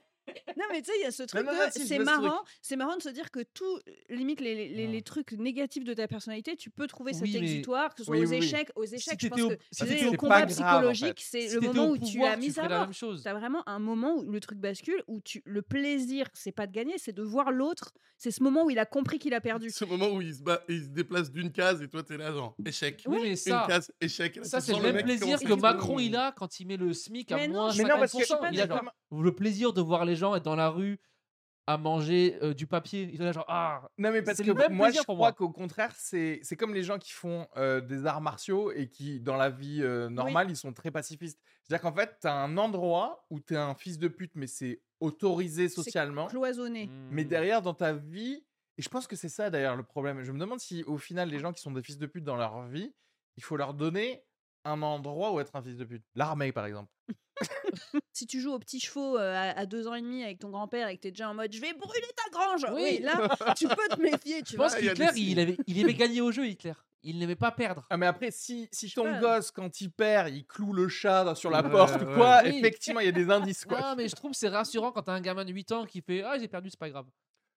Speaker 3: Non, mais tu sais, il y a ce truc
Speaker 2: non,
Speaker 3: de.
Speaker 2: non, si,
Speaker 3: c'est marrant, c'est marrant de se dire que tout, limite les, les,
Speaker 2: Ah.
Speaker 3: les trucs négatifs de ta personnalité, tu peux trouver cet
Speaker 4: Oui, mais-
Speaker 3: exutoire, que ce soit
Speaker 2: Oui,
Speaker 3: aux
Speaker 2: oui, oui.
Speaker 3: échecs. Aux échecs, je pense
Speaker 4: au-
Speaker 3: que
Speaker 4: si
Speaker 3: tu
Speaker 4: t'étais
Speaker 3: le
Speaker 4: au-
Speaker 3: combat
Speaker 2: en fait.
Speaker 3: psychologique, c'est
Speaker 4: Si
Speaker 3: le moment où tu l'as mis à
Speaker 4: la
Speaker 3: mort.
Speaker 4: même chose.
Speaker 3: T'as vraiment un moment où le truc bascule, où tu, le plaisir, c'est pas de gagner, c'est de voir l'autre. C'est ce moment où il a compris qu'il a perdu.
Speaker 1: Ce moment où il se, bat, il se déplace d'une case et toi t'es là genre échec.
Speaker 4: Oui, mais
Speaker 1: Une
Speaker 4: ça,
Speaker 1: case, échec.
Speaker 4: Ça
Speaker 1: tu
Speaker 4: c'est le même plaisir que Macron il a quand il met le SMIC à moins
Speaker 3: je
Speaker 2: Mais non, parce que
Speaker 4: 50%.
Speaker 3: pas
Speaker 4: Il a
Speaker 3: d'accord.
Speaker 4: genre le plaisir de voir les gens être dans la rue à manger euh, du papier. Il est là genre ah.
Speaker 2: Non, mais parce que moi,
Speaker 4: plaisir
Speaker 2: je crois
Speaker 4: moi.
Speaker 2: qu'au contraire, c'est c'est comme les gens qui font euh, des arts martiaux et qui, dans la vie euh, normale, ils sont très pacifistes. C'est-à-dire qu'en fait, tu as un endroit où tu es un fils de pute, mais c'est autorisé socialement.
Speaker 3: Cloisonné.
Speaker 2: Mais
Speaker 4: hmm.
Speaker 2: derrière, dans ta vie, et je pense que c'est ça d'ailleurs le problème. Je me demande si au final, les gens qui sont des fils de pute dans leur vie, il faut leur donner un endroit où être un fils de pute. L'armée, par exemple.
Speaker 3: Si tu joues aux petits chevaux euh, à, à deux ans et demi avec ton grand-père et que t'es déjà en mode je vais brûler ta grange, oui,
Speaker 4: Oui.
Speaker 3: là tu peux te méfier, tu
Speaker 4: Je pense
Speaker 1: Ah, il
Speaker 4: qu'Hitler
Speaker 1: signes.
Speaker 4: il, avait, il aimait gagner au jeu Hitler. Il n'aimait pas perdre.
Speaker 2: Ah, mais après, si, si ton gosse, quand il perd, il cloue le chat sur la
Speaker 1: Ouais,
Speaker 2: porte
Speaker 1: ouais.
Speaker 2: quoi,
Speaker 4: Oui.
Speaker 2: effectivement, il y a des indices. Quoi.
Speaker 4: Non, mais je trouve que c'est rassurant quand t'as un gamin de 8 ans qui fait Ah, j'ai perdu, c'est pas grave.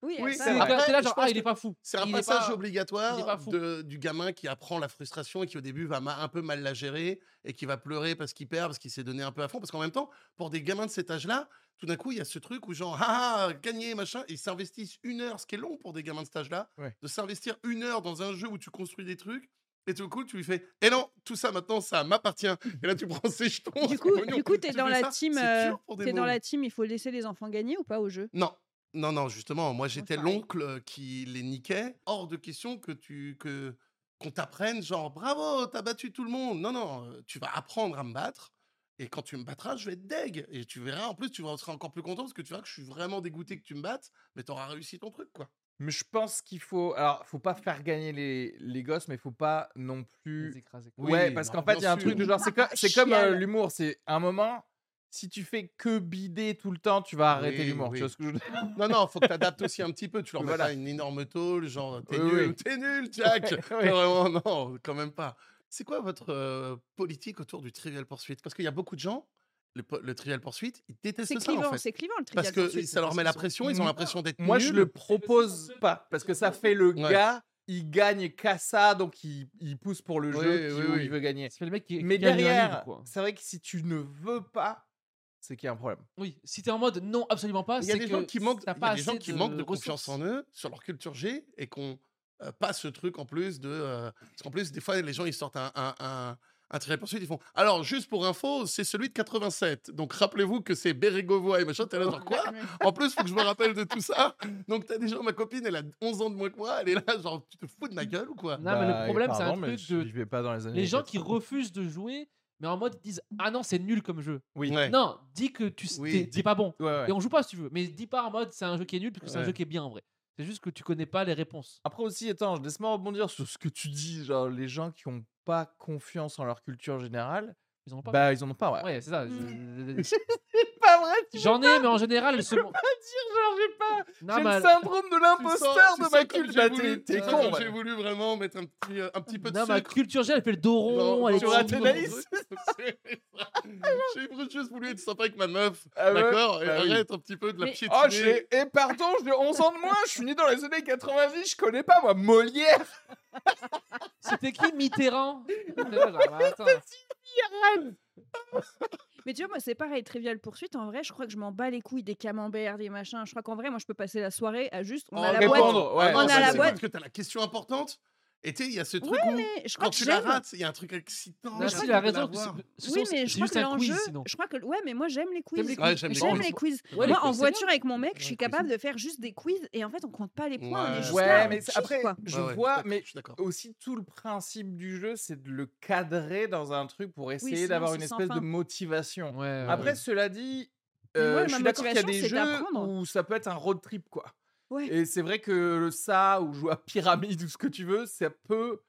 Speaker 3: Oui,
Speaker 2: c'est
Speaker 4: là,
Speaker 1: je
Speaker 4: genre, ah, il est pas fou.
Speaker 1: C'est un
Speaker 4: Il
Speaker 1: passage
Speaker 4: pas-
Speaker 1: obligatoire
Speaker 4: pas fou.
Speaker 1: de- du gamin qui apprend la frustration et qui au début va un peu mal la gérer et qui va pleurer parce qu'il perd, parce qu'il s'est donné un peu à fond. Parce qu'en même temps, pour des gamins de cet âge-là, tout d'un coup, il y a ce truc où genre, ah, ah, gagner, machin, ils s'investissent une heure, ce qui est long pour des gamins de cet âge-là,
Speaker 2: Ouais.
Speaker 1: de s'investir une heure dans un jeu où tu construis des trucs. Et tout coup, tu lui fais, et non, tout ça maintenant, ça m'appartient. Et là, tu prends ses jetons.
Speaker 3: Du coup,
Speaker 1: mognons,
Speaker 3: du coup, t'es
Speaker 1: tu
Speaker 3: dans
Speaker 1: fais
Speaker 3: la
Speaker 1: ça,
Speaker 3: team. euh, dans la team. Il faut laisser les enfants gagner ou pas au jeu?
Speaker 1: Non. Non, non, justement, moi j'étais l'oncle qui les niquait. Hors de question que tu que qu'on t'apprenne genre bravo, t'as battu tout le monde. Non, non, tu vas apprendre à me battre. Et quand tu me battras, je vais être deg. Et tu verras, en plus, tu seras encore plus content parce que tu verras que je suis vraiment dégoûté que tu me battes, mais t'auras réussi ton truc, quoi.
Speaker 2: Mais je pense qu'il faut. Alors, faut pas faire gagner les, les gosses, mais faut pas non
Speaker 4: Les
Speaker 2: plus.
Speaker 4: écraser.
Speaker 2: Ouais,
Speaker 1: Oui,
Speaker 2: parce qu'en fait, il y a un truc de genre. C'est c'est comme euh, l'humour. C'est un moment. Si tu fais que bider tout le temps, tu vas arrêter
Speaker 1: Oui,
Speaker 2: l'humour.
Speaker 1: oui.
Speaker 2: Tu vois ce que je veux dire?
Speaker 1: Non, non, faut que t'adaptes aussi un petit peu. Tu leur mets
Speaker 2: voilà.
Speaker 1: une énorme tôle, genre t'es
Speaker 2: Oui,
Speaker 1: nul,
Speaker 2: oui.
Speaker 1: t'es nul, Jack. Vraiment, non, quand même pas. C'est quoi votre euh, politique autour du Trivial Pursuit? Parce qu'il y a beaucoup de gens, le, Trivial Pursuit, ils détestent ça en
Speaker 3: clivant,
Speaker 1: fait.
Speaker 3: c'est clivant le
Speaker 1: Parce
Speaker 3: Trivial
Speaker 1: que
Speaker 3: Pursuit.
Speaker 1: ça leur met la pression, ils ont l'impression d'être
Speaker 2: Moi, je
Speaker 1: nuls.
Speaker 2: le propose pas. Parce que ça fait le
Speaker 1: Ouais.
Speaker 2: gars, il gagne qu'à ça, donc il, il pousse pour le
Speaker 1: Oui,
Speaker 2: jeu qui-
Speaker 1: oui,
Speaker 2: où
Speaker 1: oui.
Speaker 2: il veut gagner.
Speaker 4: C'est le mec qui
Speaker 2: Mais
Speaker 4: qui
Speaker 2: derrière, c'est vrai que si tu ne veux pas, c'est qu'il y a un problème.
Speaker 4: Oui, si t'es en mode non, absolument pas,
Speaker 1: Il y a
Speaker 4: c'est
Speaker 1: des
Speaker 4: que
Speaker 1: gens qui manquent, il y a des gens qui manquent de
Speaker 4: ressources.
Speaker 1: confiance en eux sur leur culture G et qu'on euh, pas ce truc en plus de euh, parce qu'en plus des fois les gens ils sortent un un, un, un Trivial Pursuit ils font alors juste pour info c'est celui de 87 donc rappelez-vous que c'est Bérégovois et machin t'es là genre quoi? En plus faut que je me rappelle de tout ça donc t'as des gens ma copine elle a 11 ans de moins que moi elle est là genre tu te fous de ma gueule ou quoi?
Speaker 4: Non, mais le
Speaker 2: Bah,
Speaker 4: problème, c'est un
Speaker 2: pardon, mais
Speaker 4: truc
Speaker 2: je,
Speaker 4: de-
Speaker 2: je vais pas dans les années.
Speaker 4: Les gens qui
Speaker 2: 80.
Speaker 4: refusent de jouer, mais en mode ils disent ah non c'est nul comme jeu.
Speaker 2: Oui.
Speaker 1: Ouais.
Speaker 4: Non, dis que tu
Speaker 1: Oui.
Speaker 4: t'es- t'es pas bon.
Speaker 2: Ouais, ouais.
Speaker 4: Et on joue pas si tu veux, mais dis pas en mode c'est un jeu qui est nul parce que c'est un jeu qui est bien en vrai. C'est juste que tu connais pas les réponses.
Speaker 2: Après aussi, attends, je laisse-moi rebondir sur ce que tu dis, genre les gens qui ont pas confiance en leur culture générale,
Speaker 4: Ils en ont pas.
Speaker 2: bah ils en ont pas, ouais.
Speaker 4: Ouais, c'est ça. Je-
Speaker 2: C'est pas vrai, tu
Speaker 4: J'en ai, mais en général, elles se.
Speaker 2: dire, genre j'ai pas. J'ai le syndrome de
Speaker 1: Tu
Speaker 2: l'imposteur
Speaker 1: tu
Speaker 2: de ma culture.
Speaker 1: j'ai
Speaker 2: Bah,
Speaker 1: voulu-
Speaker 2: t'es t'es
Speaker 1: tu sens
Speaker 2: con,
Speaker 1: comme
Speaker 2: ouais.
Speaker 1: j'ai voulu vraiment mettre un petit euh, un petit peu de
Speaker 4: Non, ma
Speaker 1: sucre
Speaker 4: culture G, elle fait le dos rond. Elle est.
Speaker 2: Athénaïs.
Speaker 1: J'ai juste voulu être sympa avec ma meuf,
Speaker 2: Ah ouais
Speaker 1: d'accord Et
Speaker 2: Bah oui.
Speaker 1: arrête un petit peu de la
Speaker 3: Mais-
Speaker 1: piétiner.
Speaker 2: Oh, j'ai. Et pardon, j'ai 11 ans de moins, je suis né dans les années 90, je connais pas, moi, Molière
Speaker 4: C'était qui Mitterrand.
Speaker 3: Mais tu vois, moi, c'est pareil, Trivial Poursuite. En vrai, je crois que je m'en bats les couilles des camemberts, des machins. Je crois qu'en vrai, moi, je peux passer la soirée à juste. On
Speaker 1: Oh,
Speaker 3: a la
Speaker 1: répondre,
Speaker 3: boîte.
Speaker 2: Ouais.
Speaker 3: On a la boîte.
Speaker 1: Parce que t'as la question importante. Et tu sais, il y a ce truc
Speaker 3: Ouais,
Speaker 1: où,
Speaker 3: mais je crois
Speaker 1: quand
Speaker 3: que
Speaker 1: tu la rates, il y a un truc excitant.
Speaker 4: Non,
Speaker 3: je crois
Speaker 1: de la
Speaker 4: raison. c'est-
Speaker 3: Oui, mais je crois que
Speaker 4: un quiz
Speaker 3: l'enjeu. Je crois que. Ouais, mais moi, j'aime les quiz.
Speaker 1: Ouais, j'aime les
Speaker 3: les quiz.
Speaker 4: Ouais, les
Speaker 3: Moi, en
Speaker 4: quiz,
Speaker 3: voiture
Speaker 4: bien.
Speaker 3: avec mon mec, je
Speaker 4: Ouais,
Speaker 3: suis capable de faire juste des quiz et en fait, on compte pas les points. on est
Speaker 1: Ouais.
Speaker 3: juste
Speaker 2: Ouais,
Speaker 3: là,
Speaker 2: mais après,
Speaker 3: quoi.
Speaker 2: je
Speaker 1: Ouais, ouais,
Speaker 2: vois, mais aussi tout le principe du jeu, c'est de le cadrer dans un truc pour essayer d'avoir une espèce de motivation.
Speaker 4: Ouais, ouais,
Speaker 2: Après,
Speaker 4: ouais.
Speaker 2: cela dit, euh, je suis d'accord qu'il y a des jeux où ça peut être un road trip, quoi.
Speaker 3: Ouais.
Speaker 2: Et c'est vrai que ça, ou jouer à pyramide ou ce que tu veux, ça peut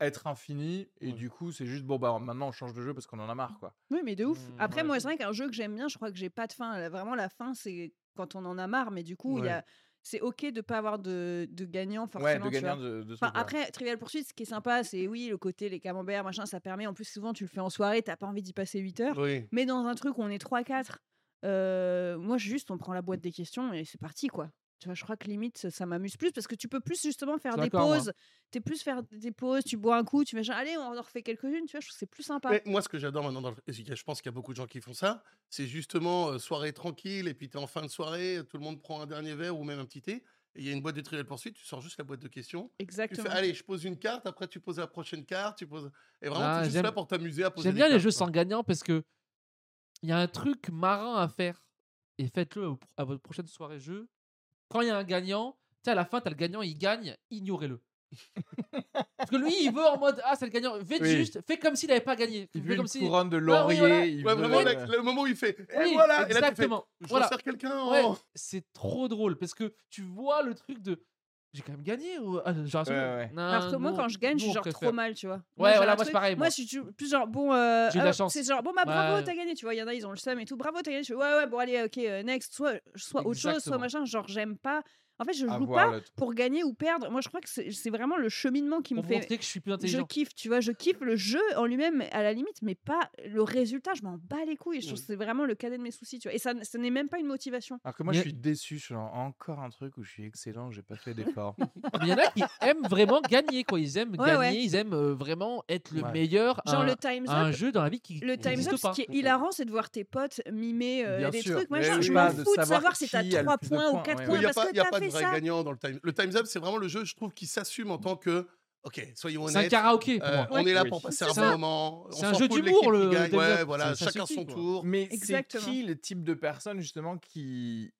Speaker 2: être infini. Et
Speaker 1: Ouais.
Speaker 2: du coup, c'est juste, bon, bah maintenant on change de jeu parce qu'on en a marre, quoi.
Speaker 3: Oui, mais de ouf.
Speaker 4: Mmh,
Speaker 3: Après,
Speaker 4: ouais.
Speaker 3: moi, c'est vrai qu'un jeu que j'aime bien, je crois que j'ai pas de fin. Vraiment, la fin, c'est quand on en a marre. Mais du coup, il y a... c'est OK de pas avoir de, de gagnant, forcément.
Speaker 2: De gagnant de,
Speaker 3: Enfin, après, Trivial Poursuite, ce qui est sympa, c'est oui, le côté, les camemberts, machin, ça permet. En plus, souvent, tu le fais en soirée, t'as pas envie d'y passer 8 heures.
Speaker 1: Oui.
Speaker 3: Mais dans un truc où on est 3-4, euh, moi, juste, on prend la boîte des questions et c'est parti, quoi. Tu vois, je crois que limite, ça, ça m'amuse plus parce que tu peux plus justement faire des pauses. Tu plus faire des pauses, tu bois un coup, tu genre, allez, on en refait quelques-unes, tu vois, je trouve que c'est plus sympa.
Speaker 1: Mais moi, ce que j'adore maintenant, dans le... et je pense qu'il y a beaucoup de gens qui font ça, c'est justement euh, soirée tranquille, et puis tu es en fin de soirée, tout le monde prend un dernier verre ou même un petit thé, et il y a une boîte de trivial poursuite, tu sors juste la boîte de questions. Tu
Speaker 3: Exactement.
Speaker 1: fais, allez, je pose une carte, après tu poses la prochaine carte, tu poses. Et vraiment,
Speaker 4: Ah,
Speaker 1: tu es juste là pour t'amuser à poser
Speaker 4: J'aime bien les jeux
Speaker 1: quoi.
Speaker 4: sans gagnant parce que il y a un truc marrant à faire et faites-le à votre prochaine soirée jeu. Quand il y a un gagnant, tu sais, à la fin, tu as le gagnant, il gagne, ignorez-le. Parce que lui, il veut en mode Ah, c'est le gagnant. Faites
Speaker 2: Oui.
Speaker 4: juste, fais comme s'il n'avait pas gagné.
Speaker 2: Il
Speaker 4: Fais
Speaker 2: veut une
Speaker 4: comme si.
Speaker 2: couronne de
Speaker 4: oui,
Speaker 2: laurier.
Speaker 4: voilà.
Speaker 2: il
Speaker 1: Ouais,
Speaker 2: veut,
Speaker 1: vraiment,
Speaker 2: euh,
Speaker 1: le, le moment où il fait. Et
Speaker 4: Oui,
Speaker 1: voilà Et là, tu fais,
Speaker 4: exactement.
Speaker 1: je
Speaker 4: Voilà.
Speaker 1: resserre quelqu'un
Speaker 4: Ouais,
Speaker 1: en.
Speaker 4: c'est trop drôle parce que tu vois le truc de j'ai quand même gagné ou ah.
Speaker 2: Ouais, ouais.
Speaker 4: Non,
Speaker 3: Alors que moi, quand je gagne, je suis genre
Speaker 4: préfère.
Speaker 3: trop mal, tu vois.
Speaker 4: Ouais,
Speaker 3: j'ai
Speaker 4: voilà, moi, c'est pareil, moi.
Speaker 3: Moi, je suis plus genre, bon. euh,
Speaker 4: J'ai de la
Speaker 3: ah,
Speaker 4: chance.
Speaker 3: C'est genre, bon, bah bravo,
Speaker 4: Ouais.
Speaker 3: t'as gagné, tu vois. Il y en a, ils ont le seum et tout. Bravo, t'as gagné. Je fais, ouais, ouais, bon, allez, ok, euh, next. Soit, soit autre chose, soit machin. Genre, j'aime pas. En fait, je joue pas pour gagner ou perdre. Moi, je crois que c'est vraiment le cheminement qui me
Speaker 4: Pour
Speaker 3: fait.
Speaker 4: montrer que je suis plus
Speaker 3: Je
Speaker 4: intelligent.
Speaker 3: kiffe, tu vois, je kiffe le jeu en lui-même à la limite, mais pas le résultat. Je m'en bats les couilles. Je trouve
Speaker 1: Mm.
Speaker 3: que c'est vraiment le cadet de mes soucis, tu vois. Et ça, ça n'est même pas une motivation.
Speaker 2: Alors que moi,
Speaker 4: Mais-
Speaker 2: je suis déçu. Je suis genre, encore un truc où je suis excellent, j'ai pas fait d'effort.
Speaker 4: Il y en a qui aiment vraiment gagner quoi. Ils aiment
Speaker 3: Ouais,
Speaker 4: gagner,
Speaker 3: ouais.
Speaker 4: ils aiment euh, vraiment être le
Speaker 2: Ouais.
Speaker 4: meilleur.
Speaker 3: Genre
Speaker 4: à
Speaker 3: le
Speaker 4: un-
Speaker 3: Time's
Speaker 4: à un
Speaker 3: Up.
Speaker 4: jeu dans la vie qui
Speaker 3: Le
Speaker 4: qui
Speaker 3: Time's Up, ce qui est hilarant, c'est de voir tes potes mimer euh,
Speaker 2: Bien
Speaker 3: des
Speaker 2: sûr.
Speaker 3: trucs. Moi, genre, je m'en fous de
Speaker 2: savoir
Speaker 3: savoir si t'as
Speaker 2: qui a le
Speaker 3: 3
Speaker 2: plus de
Speaker 3: points ou
Speaker 2: points,
Speaker 3: 4
Speaker 2: ouais,
Speaker 3: points parce que
Speaker 1: vrai
Speaker 3: ça.
Speaker 1: gagnant dans le time. Le Time's Up, c'est vraiment le jeu, je trouve, qui s'assume en tant que. Ok, soyons
Speaker 4: C'est un
Speaker 1: honnêtes.
Speaker 4: karaoké pour
Speaker 1: euh, on est là
Speaker 2: Oui.
Speaker 1: pour passer un bon moment.
Speaker 4: C'est un jeu d'humour, le
Speaker 1: gagne. Ouais, voilà,
Speaker 4: Ça- ça
Speaker 1: chacun
Speaker 4: suffit,
Speaker 1: son
Speaker 4: quoi.
Speaker 1: tour.
Speaker 2: Mais c'est
Speaker 3: Exactement.
Speaker 2: qui le type de personne justement qui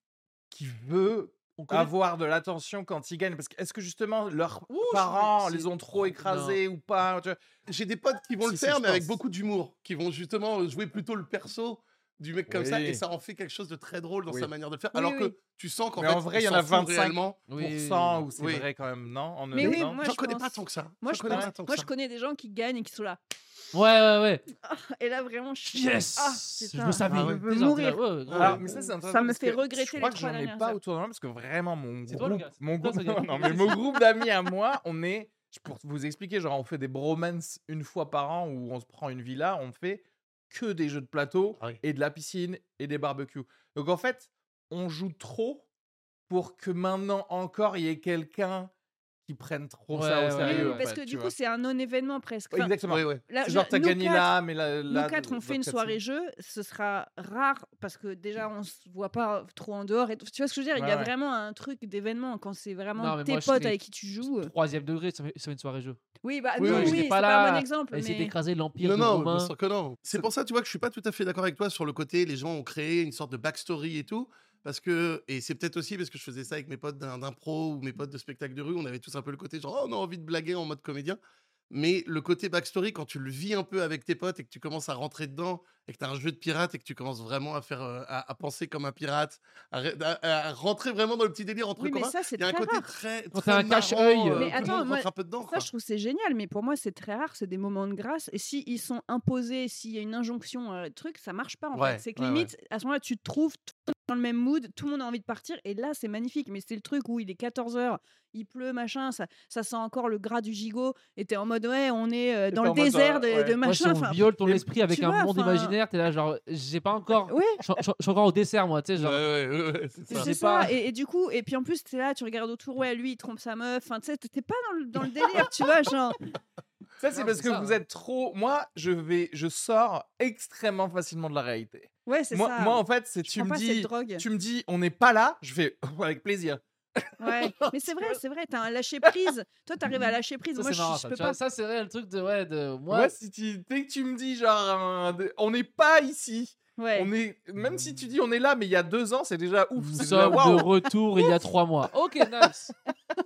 Speaker 2: qui veut avoir de l'attention quand ils gagnent Parce que est-ce que justement leurs
Speaker 4: Ouh,
Speaker 2: parents les ont trop écrasés ou pas
Speaker 1: J'ai des potes qui vont le faire, mais avec beaucoup d'humour, qui vont justement jouer plutôt le perso du mec comme ça, et ça en fait quelque chose de très drôle dans
Speaker 2: Oui.
Speaker 1: sa manière de le faire.
Speaker 3: Oui,
Speaker 1: alors
Speaker 3: oui.
Speaker 1: que tu sens qu'en fait,
Speaker 2: en vrai, il y en a
Speaker 1: fout
Speaker 2: 25.
Speaker 1: réellement.
Speaker 4: Oui.
Speaker 2: où c'est
Speaker 1: Oui.
Speaker 2: vrai quand même, non En
Speaker 3: Mais oui, moi,
Speaker 1: J'en
Speaker 3: je
Speaker 1: connais
Speaker 3: pense-
Speaker 1: pas tant que ça.
Speaker 3: Moi, je,
Speaker 1: connais
Speaker 3: pense-
Speaker 1: pas tant que
Speaker 3: moi
Speaker 1: ça.
Speaker 3: je connais des gens qui gagnent et qui sont là.
Speaker 4: Ouais, ouais, ouais.
Speaker 3: Et là, vraiment, je suis.
Speaker 4: Yes
Speaker 3: Ah,
Speaker 4: Je le savais.
Speaker 1: Ah ouais.
Speaker 3: veux
Speaker 4: T'es genre,
Speaker 3: mourir.
Speaker 4: ouais, ouais,
Speaker 2: Alors,
Speaker 4: ouais.
Speaker 2: mais ça,
Speaker 3: me fait regretter
Speaker 2: Je
Speaker 3: les
Speaker 2: crois que j'en ai pas autour de moi parce que vraiment, mon groupe, mon groupe d'amis à moi, on est, pour vous expliquer, genre on fait des bromances une fois par an où on se prend une villa, on fait que des jeux de plateau
Speaker 1: Ah oui.
Speaker 2: et de la piscine et des barbecues. Donc en fait, on joue trop pour que maintenant encore il y ait quelqu'un qui prenne trop ça
Speaker 4: Ouais,
Speaker 2: au sérieux.
Speaker 3: oui, parce que du coup, c'est un non-événement presque. Enfin,
Speaker 2: Exactement.
Speaker 1: Oui, oui.
Speaker 3: là,
Speaker 2: C'est genre, t'as
Speaker 3: nous
Speaker 2: gagné
Speaker 3: quatre-
Speaker 2: là, mais là.
Speaker 3: Nous
Speaker 2: là,
Speaker 3: quatre, on fait une soirée jeu. Ce sera rare parce que déjà, on se voit pas trop en dehors. Et tout. Tu vois ce que je veux dire? Il y a
Speaker 2: Ouais,
Speaker 3: vraiment un truc d'événement quand c'est vraiment
Speaker 4: Non,
Speaker 3: tes
Speaker 4: moi,
Speaker 3: potes avec qui tu joues.
Speaker 4: Troisième degré, ça fait, ça fait une soirée jeu.
Speaker 3: Oui, bah
Speaker 1: Oui,
Speaker 3: non,
Speaker 1: oui,
Speaker 3: c'est
Speaker 4: pas
Speaker 3: pas un
Speaker 4: là
Speaker 3: bon exemple.
Speaker 4: Essayer
Speaker 3: Mais...
Speaker 4: d'écraser l'empire
Speaker 1: Non, non, sûr que non. C'est pour ça, tu vois, que je suis pas tout à fait d'accord avec toi sur le côté, les gens ont créé une sorte de backstory et tout. Parce que, et c'est peut-être aussi parce que je faisais ça avec mes potes d'un- d'impro ou mes potes de spectacle de rue, on avait tous un peu le côté genre, oh, on a envie de blaguer en mode comédien. Mais le côté backstory, quand tu le vis un peu avec tes potes et que tu commences à rentrer dedans et que tu as un jeu de pirate et que tu commences vraiment à faire, euh, à, à penser comme un pirate, à, ré- à- à rentrer vraiment dans le petit délire entre
Speaker 3: Oui, mais
Speaker 1: communs,
Speaker 3: ça, c'est
Speaker 1: il y a un
Speaker 3: très
Speaker 1: côté
Speaker 3: rare.
Speaker 1: très, très
Speaker 4: un
Speaker 1: marrant,
Speaker 4: cache-œil,
Speaker 1: euh,
Speaker 4: euh,
Speaker 3: Mais attends, moi,
Speaker 1: rentre un peu dedans.
Speaker 3: Ça,
Speaker 1: quoi.
Speaker 3: je trouve c'est génial, mais pour moi, c'est très rare. C'est des moments de grâce. Et si ils sont imposés, s'il y a une injonction, euh, truc, ça marche pas. En
Speaker 1: Ouais,
Speaker 3: fait. C'est que
Speaker 1: ouais, ouais.
Speaker 3: limite, à ce moment-là, tu te trouves tout dans le même mood, tout le monde a envie de partir, et là, c'est magnifique. Mais c'est le truc où il est 14h, il pleut, machin, ça, ça sent encore le gras du gigot, et t'es en mode, ouais, on est euh, dans le désert de,
Speaker 2: ouais.
Speaker 3: de
Speaker 4: Moi, si
Speaker 3: machin.
Speaker 4: on viole ton esprit avec un
Speaker 3: vois,
Speaker 4: monde
Speaker 3: enfin-
Speaker 4: imaginaire, t'es là, genre, j'ai pas encore.
Speaker 3: Ouais,
Speaker 4: Je suis encore au dessert, moi, tu sais, genre.
Speaker 1: ouais, ouais, ouais, c'est
Speaker 3: c'est
Speaker 1: ça.
Speaker 4: pas.
Speaker 3: Et, et du coup, et puis en plus, t'es là, tu regardes autour, ouais, lui, il trompe sa meuf. Enfin, tu sais, t'es pas dans le, dans le délire, tu vois, genre.
Speaker 2: Ça, c'est parce que
Speaker 4: ça,
Speaker 2: vous
Speaker 4: hein.
Speaker 2: êtes trop. Moi, je vais, je sors extrêmement facilement de la réalité.
Speaker 3: Ouais, c'est
Speaker 2: Moi,
Speaker 3: ça.
Speaker 2: moi, en fait, c'est tu me dis,
Speaker 3: drogue.
Speaker 2: tu me dis, on n'est pas là. Je fais avec plaisir.
Speaker 3: Ouais. Mais c'est vrai, c'est vrai, t'as un lâcher prise. Toi, t'arrives à lâcher prise.
Speaker 4: Ça,
Speaker 3: Moi,
Speaker 4: c'est
Speaker 3: je,
Speaker 4: marrant,
Speaker 3: je
Speaker 4: ça.
Speaker 3: peux pas.
Speaker 4: Ça, c'est vrai, le truc de. Ouais, de. Moi,
Speaker 2: si tu, dès que tu me dis, genre, on n'est pas ici.
Speaker 3: Ouais.
Speaker 2: On est, même si tu dis on est là, mais il y a deux ans, c'est déjà ouf.
Speaker 4: nous
Speaker 2: déjà
Speaker 4: sommes de retour il y a trois mois. Ok, nice.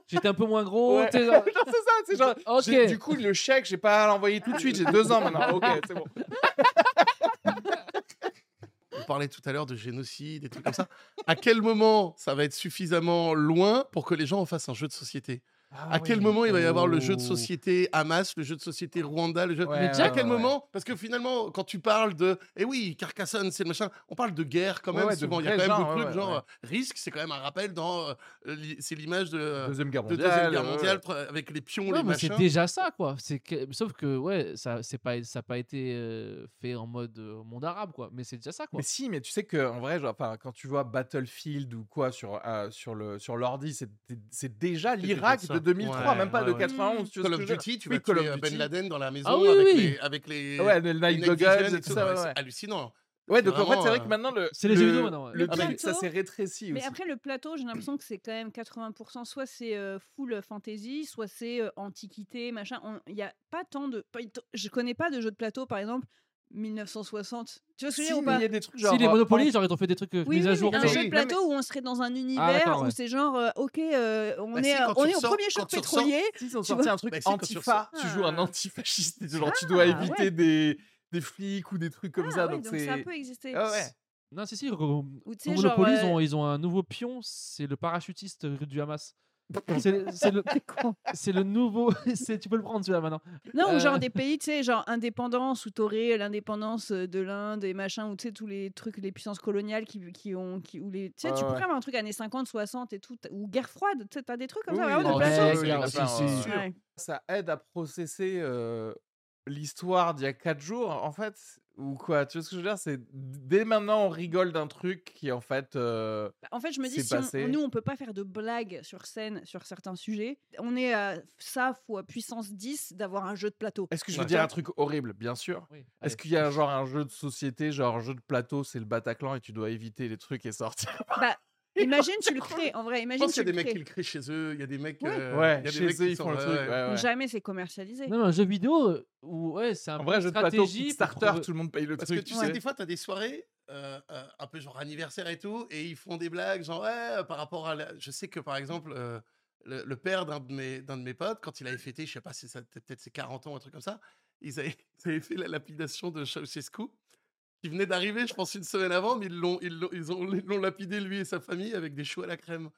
Speaker 4: J'étais un peu moins gros.
Speaker 2: Ouais.
Speaker 4: tu sais, genre-
Speaker 2: Genre, c'est ça, c'est genre.
Speaker 4: Ok.
Speaker 2: j'ai- Du coup, le chèque, j'ai pas à l'envoyer tout de suite. J'ai deux ans maintenant. Ok, c'est bon.
Speaker 1: Parlait tout à l'heure de génocide et trucs comme ça. À quel moment ça va être suffisamment loin pour que les gens en fassent un jeu de société?
Speaker 2: Ah
Speaker 1: À quel moment il va y avoir le jeu de
Speaker 2: Oh.
Speaker 1: société Hamas, le jeu de société Rwanda, le jeu...
Speaker 2: Ouais,
Speaker 4: Mais
Speaker 1: à quel
Speaker 2: ouais, ouais.
Speaker 1: moment? Parce que finalement, quand tu parles de. Eh oui, Carcassonne, c'est le machin. On parle de guerre quand même.
Speaker 2: ouais, de
Speaker 1: souvent, il y a quand même des
Speaker 2: ouais,
Speaker 1: trucs genre
Speaker 2: ouais.
Speaker 1: euh, risque, c'est quand même un rappel dans. euh, c'est l'image de, euh,
Speaker 2: Deuxième guerre
Speaker 1: de
Speaker 2: mondiale.
Speaker 1: Deuxième Guerre mondiale avec les pions,
Speaker 4: Ouais,
Speaker 1: les
Speaker 4: mais c'est déjà ça, quoi. C'est que... Sauf que, ouais, ça c'est pas, ça pas été euh, fait en mode euh, monde arabe, quoi. Mais c'est déjà ça, quoi.
Speaker 2: Mais si, mais tu sais que en vrai, genre, quand tu vois Battlefield ou quoi sur euh, sur le sur l'ordi, c'est c'est déjà l'Irak de 2003,
Speaker 1: Ouais,
Speaker 2: même pas
Speaker 1: ouais,
Speaker 2: de
Speaker 1: ouais.
Speaker 2: 91. Tu vois
Speaker 1: Call of Duty, tu vas
Speaker 2: Call of
Speaker 1: euh, Ben. Laden dans la maison
Speaker 4: Ah oui,
Speaker 1: avec,
Speaker 4: oui.
Speaker 1: Les, avec les.
Speaker 2: Ouais, le
Speaker 1: les
Speaker 2: Night Goggles et tout ça.
Speaker 1: C'est hallucinant.
Speaker 2: Ouais, donc en fait, c'est vrai que
Speaker 1: euh,
Speaker 2: maintenant le
Speaker 4: c'est les jeux vidéo maintenant.
Speaker 2: Le
Speaker 3: Le
Speaker 2: truc, ça
Speaker 3: plateau-
Speaker 2: s'est rétréci
Speaker 3: Mais
Speaker 2: aussi.
Speaker 3: après, le plateau, j'ai l'impression que c'est quand même 80%. Soit c'est euh, full fantasy, soit c'est euh, antiquité, machin. Il n'y a pas tant de. Je connais pas de jeu de plateau, par exemple, 1960. Tu vois ce que je veux
Speaker 2: Si,
Speaker 3: dire ou pas
Speaker 2: il y a des trucs genre.
Speaker 4: si les
Speaker 2: euh,
Speaker 4: Monopoly, genre, ils ont fait des trucs euh,
Speaker 3: Oui,
Speaker 4: mis
Speaker 3: oui,
Speaker 4: à jour.
Speaker 3: un jeu de plateau où on serait dans un univers
Speaker 4: d'accord,
Speaker 3: où c'est genre, euh, ok, euh, on,
Speaker 1: Bah si,
Speaker 3: est, on est au premier choc pétrolier.
Speaker 2: Si, ils ont sorti un truc
Speaker 1: Bah si, quand tu
Speaker 2: antifa. Tu joues un
Speaker 3: Ah.
Speaker 2: antifasciste. Genre, tu dois
Speaker 3: Ah,
Speaker 2: éviter
Speaker 3: ouais.
Speaker 2: des des flics ou des trucs comme
Speaker 3: Ah
Speaker 2: ça.
Speaker 3: ouais,
Speaker 2: Donc
Speaker 3: donc ça
Speaker 2: c'est.
Speaker 3: peut exister.
Speaker 2: Ah ouais.
Speaker 4: Non, si, si. au-. Monopoly, ils, ont, ils ont un nouveau pion, c'est le parachutiste du Hamas. C'est c'est le, c'est le nouveau. c'est- Tu peux le prendre celui-là maintenant.
Speaker 3: Non, ou genre
Speaker 4: Euh.
Speaker 3: des pays, tu sais, genre indépendance, où t'aurais l'indépendance euh, de l'Inde et machin, ou tu sais, tous les trucs, les puissances coloniales qui, qui ont. Qui, ou les, tu sais, tu
Speaker 2: ouais.
Speaker 3: pourrais avoir un truc années 50, 60 et tout, ou guerre froide, tu sais, t'as des trucs comme
Speaker 2: Oui,
Speaker 3: ça,
Speaker 2: oui,
Speaker 3: vraiment de
Speaker 2: plein,
Speaker 1: sûr.
Speaker 3: Ouais.
Speaker 2: ça aide à processer euh, l'histoire d'il y a 4 jours, en fait, ou quoi Tu vois ce que je veux dire? C'est dès maintenant, on rigole d'un truc qui, en fait, euh,
Speaker 3: Bah, En fait, je me dis,
Speaker 2: C'est
Speaker 3: si on- nous, on peut pas faire de blagues sur scène sur certains sujets, on est à ça fois puissance 10 d'avoir un jeu de plateau.
Speaker 2: Est-ce que je veux
Speaker 1: Ouais.
Speaker 2: dire un truc horrible? Bien sûr.
Speaker 4: Oui,
Speaker 2: Est-ce qu'il y a genre un jeu de société, genre un jeu de plateau, c'est le Bataclan et tu dois éviter les trucs et sortir?
Speaker 3: Bah, imagine, tu le crées, en vrai,
Speaker 1: Je
Speaker 3: imagine,
Speaker 1: pense
Speaker 3: tu
Speaker 1: qu'il y a
Speaker 3: le
Speaker 1: des mecs qui le créent chez eux. Il y a des mecs.
Speaker 3: Ouais.
Speaker 1: euh,
Speaker 2: Ouais,
Speaker 1: il y a des
Speaker 2: chez
Speaker 1: mecs
Speaker 2: eux,
Speaker 1: qui
Speaker 2: ils font le truc.
Speaker 1: ouais.
Speaker 3: Jamais c'est commercialisé.
Speaker 4: Non, mais un jeu vidéo euh, où ouais, c'est un
Speaker 2: En
Speaker 4: peu
Speaker 2: vrai, jeu de plateau,
Speaker 4: trouver-
Speaker 2: tout le monde paye le
Speaker 1: Parce que
Speaker 2: truc.
Speaker 1: tu
Speaker 2: tu
Speaker 1: sais,
Speaker 2: sais.
Speaker 1: des fois, tu as des soirées euh, euh, un peu genre anniversaire et tout, et ils font des blagues, genre, ouais, par rapport à. la- Je sais que par exemple, euh, le, le père d'un de, mes, d'un de mes potes, quand il avait fêté, je sais pas si ça peut-être ses 40 ans, un truc comme ça, ils avaient, ils avaient fait la lapidation de Ceausescu. Qui venait d'arriver, je pense, une semaine avant, mais ils l'ont, ils l'ont, ils ont, ils l'ont lapidé, lui et sa famille, avec des choux à la crème.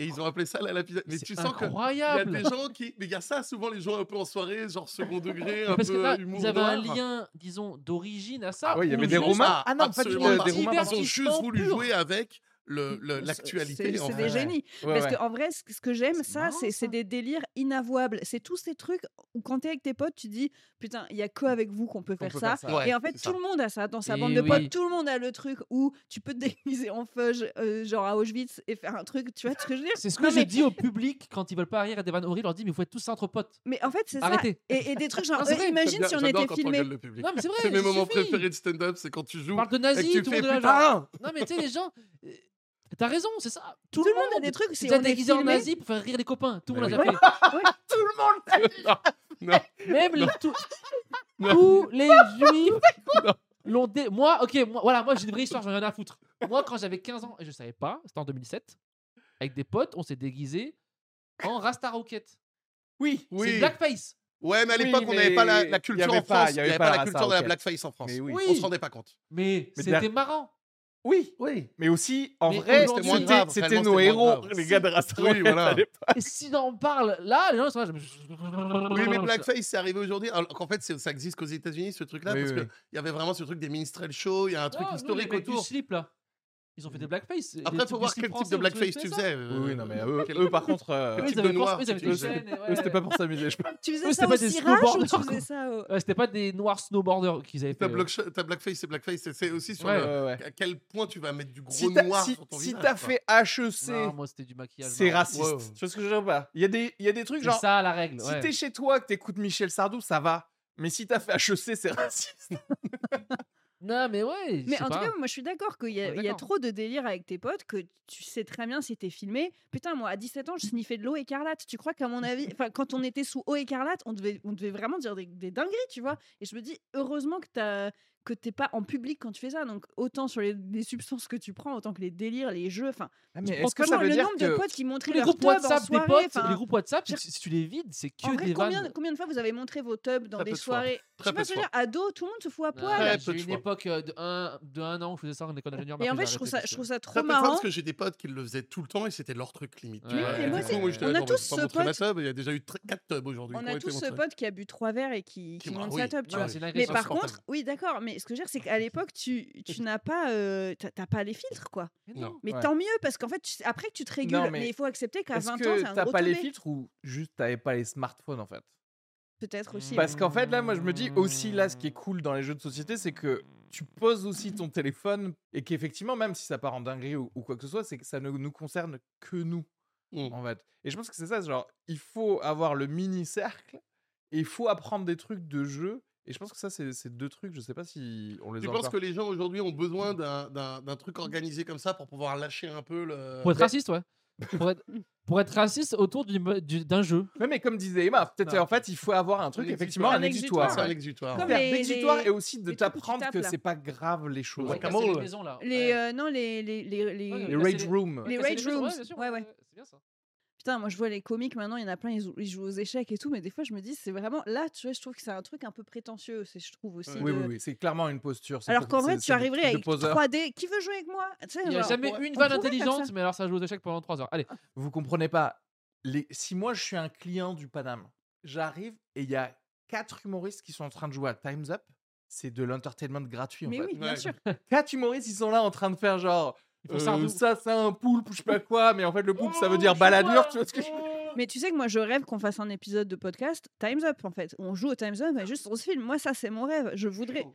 Speaker 1: Et ils ont appelé ça la lapidation. Mais
Speaker 4: C'est
Speaker 1: tu sens que. Il y a
Speaker 4: incroyable.
Speaker 1: des gens qui. Mais il y a ça, souvent, les gens un peu en soirée, genre second degré, un
Speaker 4: Parce que
Speaker 1: peu
Speaker 4: là,
Speaker 1: humour
Speaker 4: ils avaient un lien, disons, d'origine à ça.
Speaker 2: Ah ouais, il y avait des
Speaker 4: juste-
Speaker 2: Romains. Ah non, pas du tout,
Speaker 1: Ils ont juste voulu
Speaker 4: Pur.
Speaker 1: jouer avec le, le-
Speaker 3: C'est-
Speaker 1: l'actualité.
Speaker 3: C'est
Speaker 1: en
Speaker 3: c'est des génies.
Speaker 2: Ouais,
Speaker 3: Parce
Speaker 2: ouais.
Speaker 3: qu'en vrai, ce que- ce que j'aime,
Speaker 4: C'est
Speaker 3: ça, c'est des délires inavouables. C'est tous ces trucs où quand t'es avec tes potes, tu dis putain, il y a que avec vous qu'on peut faire
Speaker 2: peut
Speaker 3: ça.
Speaker 2: faire ça.
Speaker 1: Ouais,
Speaker 3: Et en fait, tout
Speaker 1: ça.
Speaker 3: le monde a ça dans sa
Speaker 4: Et
Speaker 3: bande de potes. Tout le monde a le truc où tu peux te déguiser en fudge, euh, genre à Auschwitz, et faire un truc. Tu vois ce que je veux dire?
Speaker 4: C'est ce que
Speaker 3: Non,
Speaker 4: je
Speaker 3: mais,
Speaker 4: dis au public quand ils veulent pas rire à des vannes horribles. Je leur dis, mais vous faites tout ça entre potes.
Speaker 3: mais en fait, c'est ça. Et, et des trucs genre,
Speaker 4: Non,
Speaker 3: euh,
Speaker 4: vrai,
Speaker 3: imagine si on était filmé.
Speaker 1: le
Speaker 4: c'est vrai.
Speaker 1: C'est mes moments préférés de stand-up, c'est quand tu joues
Speaker 4: parle de
Speaker 1: et
Speaker 4: nazis,
Speaker 1: que tu
Speaker 4: tout le
Speaker 1: fais
Speaker 4: monde
Speaker 1: putain
Speaker 4: Non, mais tu sais, les gens. T'as raison, c'est ça. Tout,
Speaker 3: Tout le monde a des trucs.
Speaker 4: C'est déjà déguisé en nazi pour faire rire les copains. Tout le monde
Speaker 1: Mais
Speaker 4: l'a déjà fait.
Speaker 2: Tout le monde l'a dit.
Speaker 1: Non,
Speaker 4: Même les, tout-
Speaker 1: Non.
Speaker 4: tous les juifs l'ont dé... Moi, ok, moi, voilà, moi j'ai une vraie histoire, j'en ai rien à foutre. Moi, quand j'avais 15 ans et je savais pas, c'était en 2007, avec des potes, on s'est déguisé en Rasta Rocket.
Speaker 2: Oui,
Speaker 4: C'est
Speaker 1: oui.
Speaker 4: blackface.
Speaker 1: Ouais, mais à
Speaker 2: Oui,
Speaker 1: l'époque, on n'avait pas la, culture en
Speaker 2: pas-
Speaker 1: France.
Speaker 2: il
Speaker 1: n'y
Speaker 2: avait
Speaker 1: avait
Speaker 2: pas
Speaker 1: pas
Speaker 2: la
Speaker 1: la culture de la blackface en France.
Speaker 2: Mais oui.
Speaker 4: Oui.
Speaker 1: On se rendait pas compte.
Speaker 4: Mais,
Speaker 2: Mais de la-
Speaker 4: c'était marrant.
Speaker 2: Oui,
Speaker 1: Oui.
Speaker 2: mais aussi, en
Speaker 4: Mais
Speaker 2: vrai,
Speaker 4: aujourd'hui,
Speaker 1: c'était grave,
Speaker 2: c'était
Speaker 1: réellement,
Speaker 2: nos
Speaker 1: c'était moins
Speaker 2: héros,
Speaker 1: grave.
Speaker 2: les gars de Rasta
Speaker 1: Oui, voilà.
Speaker 2: à l'époque.
Speaker 4: Et si on parle là, les gens sont là. je-
Speaker 1: Oui, mais blackface, c'est arrivé aujourd'hui. Alors qu'en fait, c'est- ça existe qu'aux États-Unis, ce truc-là,
Speaker 2: Oui,
Speaker 1: parce
Speaker 2: oui,
Speaker 1: qu'il y avait vraiment ce truc des minstrel shows, il y a un truc
Speaker 4: Oh, nous,
Speaker 1: historique autour.
Speaker 4: slip là. Ils ont fait des blackface.
Speaker 1: Après,
Speaker 4: des
Speaker 1: faut voir quel type de blackface tu faisais.
Speaker 2: Oui,
Speaker 1: euh,
Speaker 2: oui, non, mais eux,
Speaker 1: quel-
Speaker 2: eux, par contre, euh,
Speaker 1: quel type de
Speaker 4: avaient
Speaker 1: noir
Speaker 4: eux,
Speaker 2: c'était pas pour s'amuser, je pense.
Speaker 3: Tu faisais
Speaker 4: Eux,
Speaker 3: ça
Speaker 4: c'était
Speaker 3: au
Speaker 4: pas des
Speaker 3: cirage ou tu
Speaker 4: snowboarders.
Speaker 3: faisais ça au...
Speaker 4: Ouais, C'était pas des noirs snowboarders qu'ils avaient fait.
Speaker 1: Ta, block- ta blackface, c'est blackface. c'est- C'est aussi sur à quel point tu vas mettre du gros
Speaker 2: Si t'as
Speaker 1: noir
Speaker 2: si,
Speaker 1: sur ton
Speaker 2: si
Speaker 1: visage.
Speaker 2: t'as
Speaker 1: quoi.
Speaker 2: fait HEC,
Speaker 4: moi, c'était du maquillage.
Speaker 2: c'est raciste. Tu vois ce que je veux dire pas? Il y, a des- il y a des trucs
Speaker 4: C'est
Speaker 2: genre,
Speaker 4: ça la règle.
Speaker 2: si t'es chez toi, que t'écoutes Michel Sardou, ça va. Mais si t'as fait HEC, c'est raciste.
Speaker 4: Non, mais ouais.
Speaker 3: Mais en tout cas, moi je suis d'accord qu'il y, a- y trop de délire avec tes potes que tu sais très bien si t'es filmé. Putain, moi à 17 ans, je sniffais de l'eau écarlate. Tu crois qu'à mon avis, enfin quand on était sous eau écarlate, on devait, on devait vraiment dire des, des dingueries, tu vois? Et je me dis, heureusement que t'as que t'es pas en public quand tu fais ça. Donc autant sur les, les substances que tu prends, autant que les délires, les jeux. Enfin,
Speaker 2: Ah, mais est-ce que ça
Speaker 3: tellement
Speaker 2: veut
Speaker 3: le
Speaker 2: dire
Speaker 3: nombre
Speaker 2: que
Speaker 3: de potes qui montraient
Speaker 4: les groupes WhatsApp des potes, les groupes WhatsApp, si, si tu les vides, c'est que
Speaker 3: en vrai,
Speaker 4: des
Speaker 3: combien,
Speaker 4: vannes.
Speaker 3: combien de fois vous avez montré vos tubs dans
Speaker 1: Très
Speaker 3: des soirées? Je
Speaker 1: Très
Speaker 3: sais pas ce que je veux dire, ado, tout le monde se fout à poil.
Speaker 4: J'ai une époque euh, de un, de un an où je faisais ça en école d'ingénieur.
Speaker 3: Et
Speaker 4: mais
Speaker 3: en fait, je trouve ça, je trouve ça trop marrant.
Speaker 1: parce que j'ai des potes qui le faisaient tout le temps et c'était leur truc limite.
Speaker 3: on a tous ce pote-.
Speaker 1: Il y a déjà eu 4 tubs aujourd'hui.
Speaker 3: On a tous ce pote qui a bu trois verres et qui, monte sa tub,
Speaker 4: une
Speaker 3: Mais par contre, oui, d'accord, mais ce que je veux dire, c'est qu'à l'époque, tu, tu n'as pas, euh, t'as- t'as pas les filtres, quoi.
Speaker 4: Mais
Speaker 1: Non.
Speaker 3: Mais
Speaker 2: Ouais.
Speaker 3: tant mieux, parce qu'en fait, tu- après que tu te régules,
Speaker 2: Non,
Speaker 3: mais...
Speaker 2: mais
Speaker 3: il faut accepter qu'à
Speaker 2: Est-ce
Speaker 3: 20 ans,
Speaker 2: que
Speaker 3: c'est un
Speaker 2: t'as
Speaker 3: gros
Speaker 2: pas les
Speaker 3: teubé.
Speaker 2: filtres ou juste t'avais pas les smartphones en fait?
Speaker 3: Peut-être aussi.
Speaker 2: Parce qu'en fait, là, moi, je me dis aussi, là, ce qui est cool dans les jeux de société, c'est que tu poses aussi ton téléphone et qu'effectivement, même si ça part en dinguerie ou, ou quoi que ce soit, c'est que ça ne nous concerne que nous,
Speaker 1: Mm.
Speaker 2: en fait. Et je pense que c'est ça, genre, il faut avoir le mini-cercle et il faut apprendre des trucs de jeu. Et je pense que ça, c'est deux trucs, je sais pas si on les
Speaker 1: Tu penses
Speaker 2: encore.
Speaker 1: que les gens aujourd'hui ont besoin d'un- d'un truc organisé comme ça pour pouvoir lâcher un peu le.
Speaker 4: Pour être raciste, ouais. pour, être, pour être raciste autour du mo- du- d'un jeu.
Speaker 2: Ouais, mais comme disait Emma, peut-être en fait, il faut avoir un truc,
Speaker 1: exutoire.
Speaker 2: effectivement, un
Speaker 3: Un
Speaker 2: exutoire.
Speaker 3: exutoire.
Speaker 1: Un exutoire.
Speaker 3: Comme
Speaker 1: ouais.
Speaker 3: Les- les-
Speaker 2: et aussi de t'apprendre que c'est pas grave les choses.
Speaker 1: Ouais,
Speaker 4: Ouais,
Speaker 1: comme
Speaker 4: casser les
Speaker 1: all.
Speaker 4: maisons, là.
Speaker 3: Les,
Speaker 4: Ouais.
Speaker 3: euh, non, les, les, les, les-
Speaker 4: Ouais,
Speaker 2: Les
Speaker 4: casser
Speaker 2: rage rooms.
Speaker 3: Les rage rooms. Ouais, ouais.
Speaker 4: C'est bien ça.
Speaker 3: Putain, moi je vois les comiques maintenant, il y en a plein, ils, jouent- ils jouent aux échecs et tout, mais des fois je me dis, c'est vraiment. Là, tu vois, je trouve que c'est un truc un peu prétentieux, c'est- je trouve aussi.
Speaker 2: Oui,
Speaker 3: de-
Speaker 2: oui, oui, c'est clairement une posture.
Speaker 3: Alors qu'en vrai, tu arriverais avec
Speaker 2: poseur.
Speaker 3: 3D. Qui veut jouer avec moi? Tu sais,
Speaker 4: Il n'y a
Speaker 3: genre,
Speaker 4: jamais
Speaker 3: on-
Speaker 4: une vanne intelligente, mais alors ça joue aux échecs pendant 3 heures. Allez,
Speaker 2: Vous comprenez pas. Les... Si moi je suis un client du Paname, j'arrive et il y a quatre humoristes qui sont en train de jouer à Time's Up. C'est de l'entertainment gratuit en
Speaker 3: Mais
Speaker 2: fait.
Speaker 3: oui, bien
Speaker 1: Ouais.
Speaker 3: sûr.
Speaker 2: Quatre humoristes, ils sont là en train de faire genre. Euh, ça c'est un poulpe ou je sais pas quoi, mais en fait le poulpe ça veut dire baladure, tu vois ce que je
Speaker 3: Mais tu sais que moi, je rêve qu'on fasse un épisode de podcast Time's Up, en fait. On joue au Time's Up, mais juste on se filme. Moi, ça, c'est mon rêve. Je voudrais.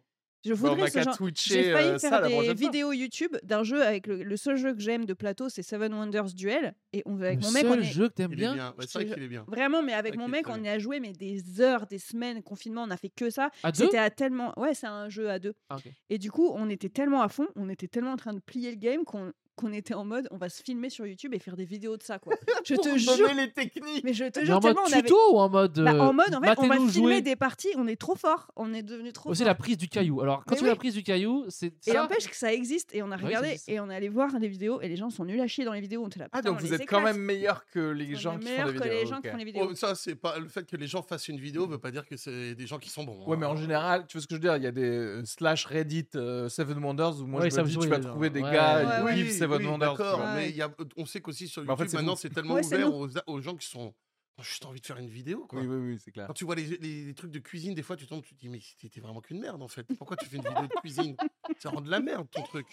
Speaker 3: Je
Speaker 2: on
Speaker 3: voudrais
Speaker 2: a
Speaker 3: ce genre. J'ai failli
Speaker 2: euh,
Speaker 3: faire des
Speaker 2: fois.
Speaker 3: vidéos YouTube d'un jeu avec le, le seul jeu que j'aime de plateau, c'est Seven Wonders Duel. Et on avec
Speaker 4: le
Speaker 3: mon mec, on
Speaker 4: seul
Speaker 3: est
Speaker 4: jeu que t'aimes bien.
Speaker 1: bien. Ouais,
Speaker 3: je
Speaker 1: C'est vrai
Speaker 3: te
Speaker 1: qu'il est bien.
Speaker 3: vraiment, mais avec mon mec, on y a joué mais des heures, des semaines, confinement, on a fait que ça.
Speaker 4: À deux
Speaker 3: C'était à tellement, ouais, c'est un jeu à deux.
Speaker 4: Ah.
Speaker 3: Et du coup, on était tellement à fond, on était tellement en train de plier le game qu'on qu'on était en mode, on va se filmer sur YouTube et faire des vidéos de ça, quoi. Je te jure,
Speaker 2: les techniques.
Speaker 3: mais je te jure
Speaker 4: en mode
Speaker 3: on avait
Speaker 4: tuto ou en mode.
Speaker 3: bah,
Speaker 4: euh,
Speaker 3: en mode, en fait, on va filmer
Speaker 4: jouer
Speaker 3: des parties, on est trop fort, on est devenu trop
Speaker 4: Aussi la prise du caillou. Alors, quand tu fais la
Speaker 3: oui.
Speaker 4: prise du caillou, c'est
Speaker 3: Et n'empêche que ça existe, et on a regardé, et on est allé voir les vidéos, et les gens sont nuls à chier dans les vidéos, on était là.
Speaker 2: Ah donc
Speaker 3: on
Speaker 2: vous êtes quand même meilleur que les
Speaker 3: On
Speaker 2: gens qui font des vidéos.
Speaker 3: les gens
Speaker 2: ok.
Speaker 3: qui font les vidéos.
Speaker 1: Oh, ça, c'est pas le fait que les gens fassent une vidéo veut pas dire que c'est des gens qui sont bons.
Speaker 2: Ouais, mais en
Speaker 1: hein.
Speaker 2: général, tu vois ce que je veux dire, il y a des euh, slash Reddit euh, Seven Wonders où moi je me dis tu vas trouver des gars Seven
Speaker 1: oui,
Speaker 2: Wonders.
Speaker 1: D'accord.
Speaker 3: Ouais.
Speaker 1: mais il y a, on sait qu'aussi sur
Speaker 2: Mais en
Speaker 1: YouTube,
Speaker 2: fait, c'est
Speaker 1: maintenant, c'est tellement
Speaker 3: Ouais, c'est
Speaker 1: ouvert aux, aux gens qui sont. ont juste envie de faire une vidéo, quoi.
Speaker 2: Oui, oui, oui, c'est clair.
Speaker 1: Quand tu vois les, les- les trucs de cuisine, des fois, tu tombes, tu te dis, mais t'es vraiment qu'une merde, en fait. Pourquoi tu fais une vidéo de cuisine? Ça rend de la merde, ton truc.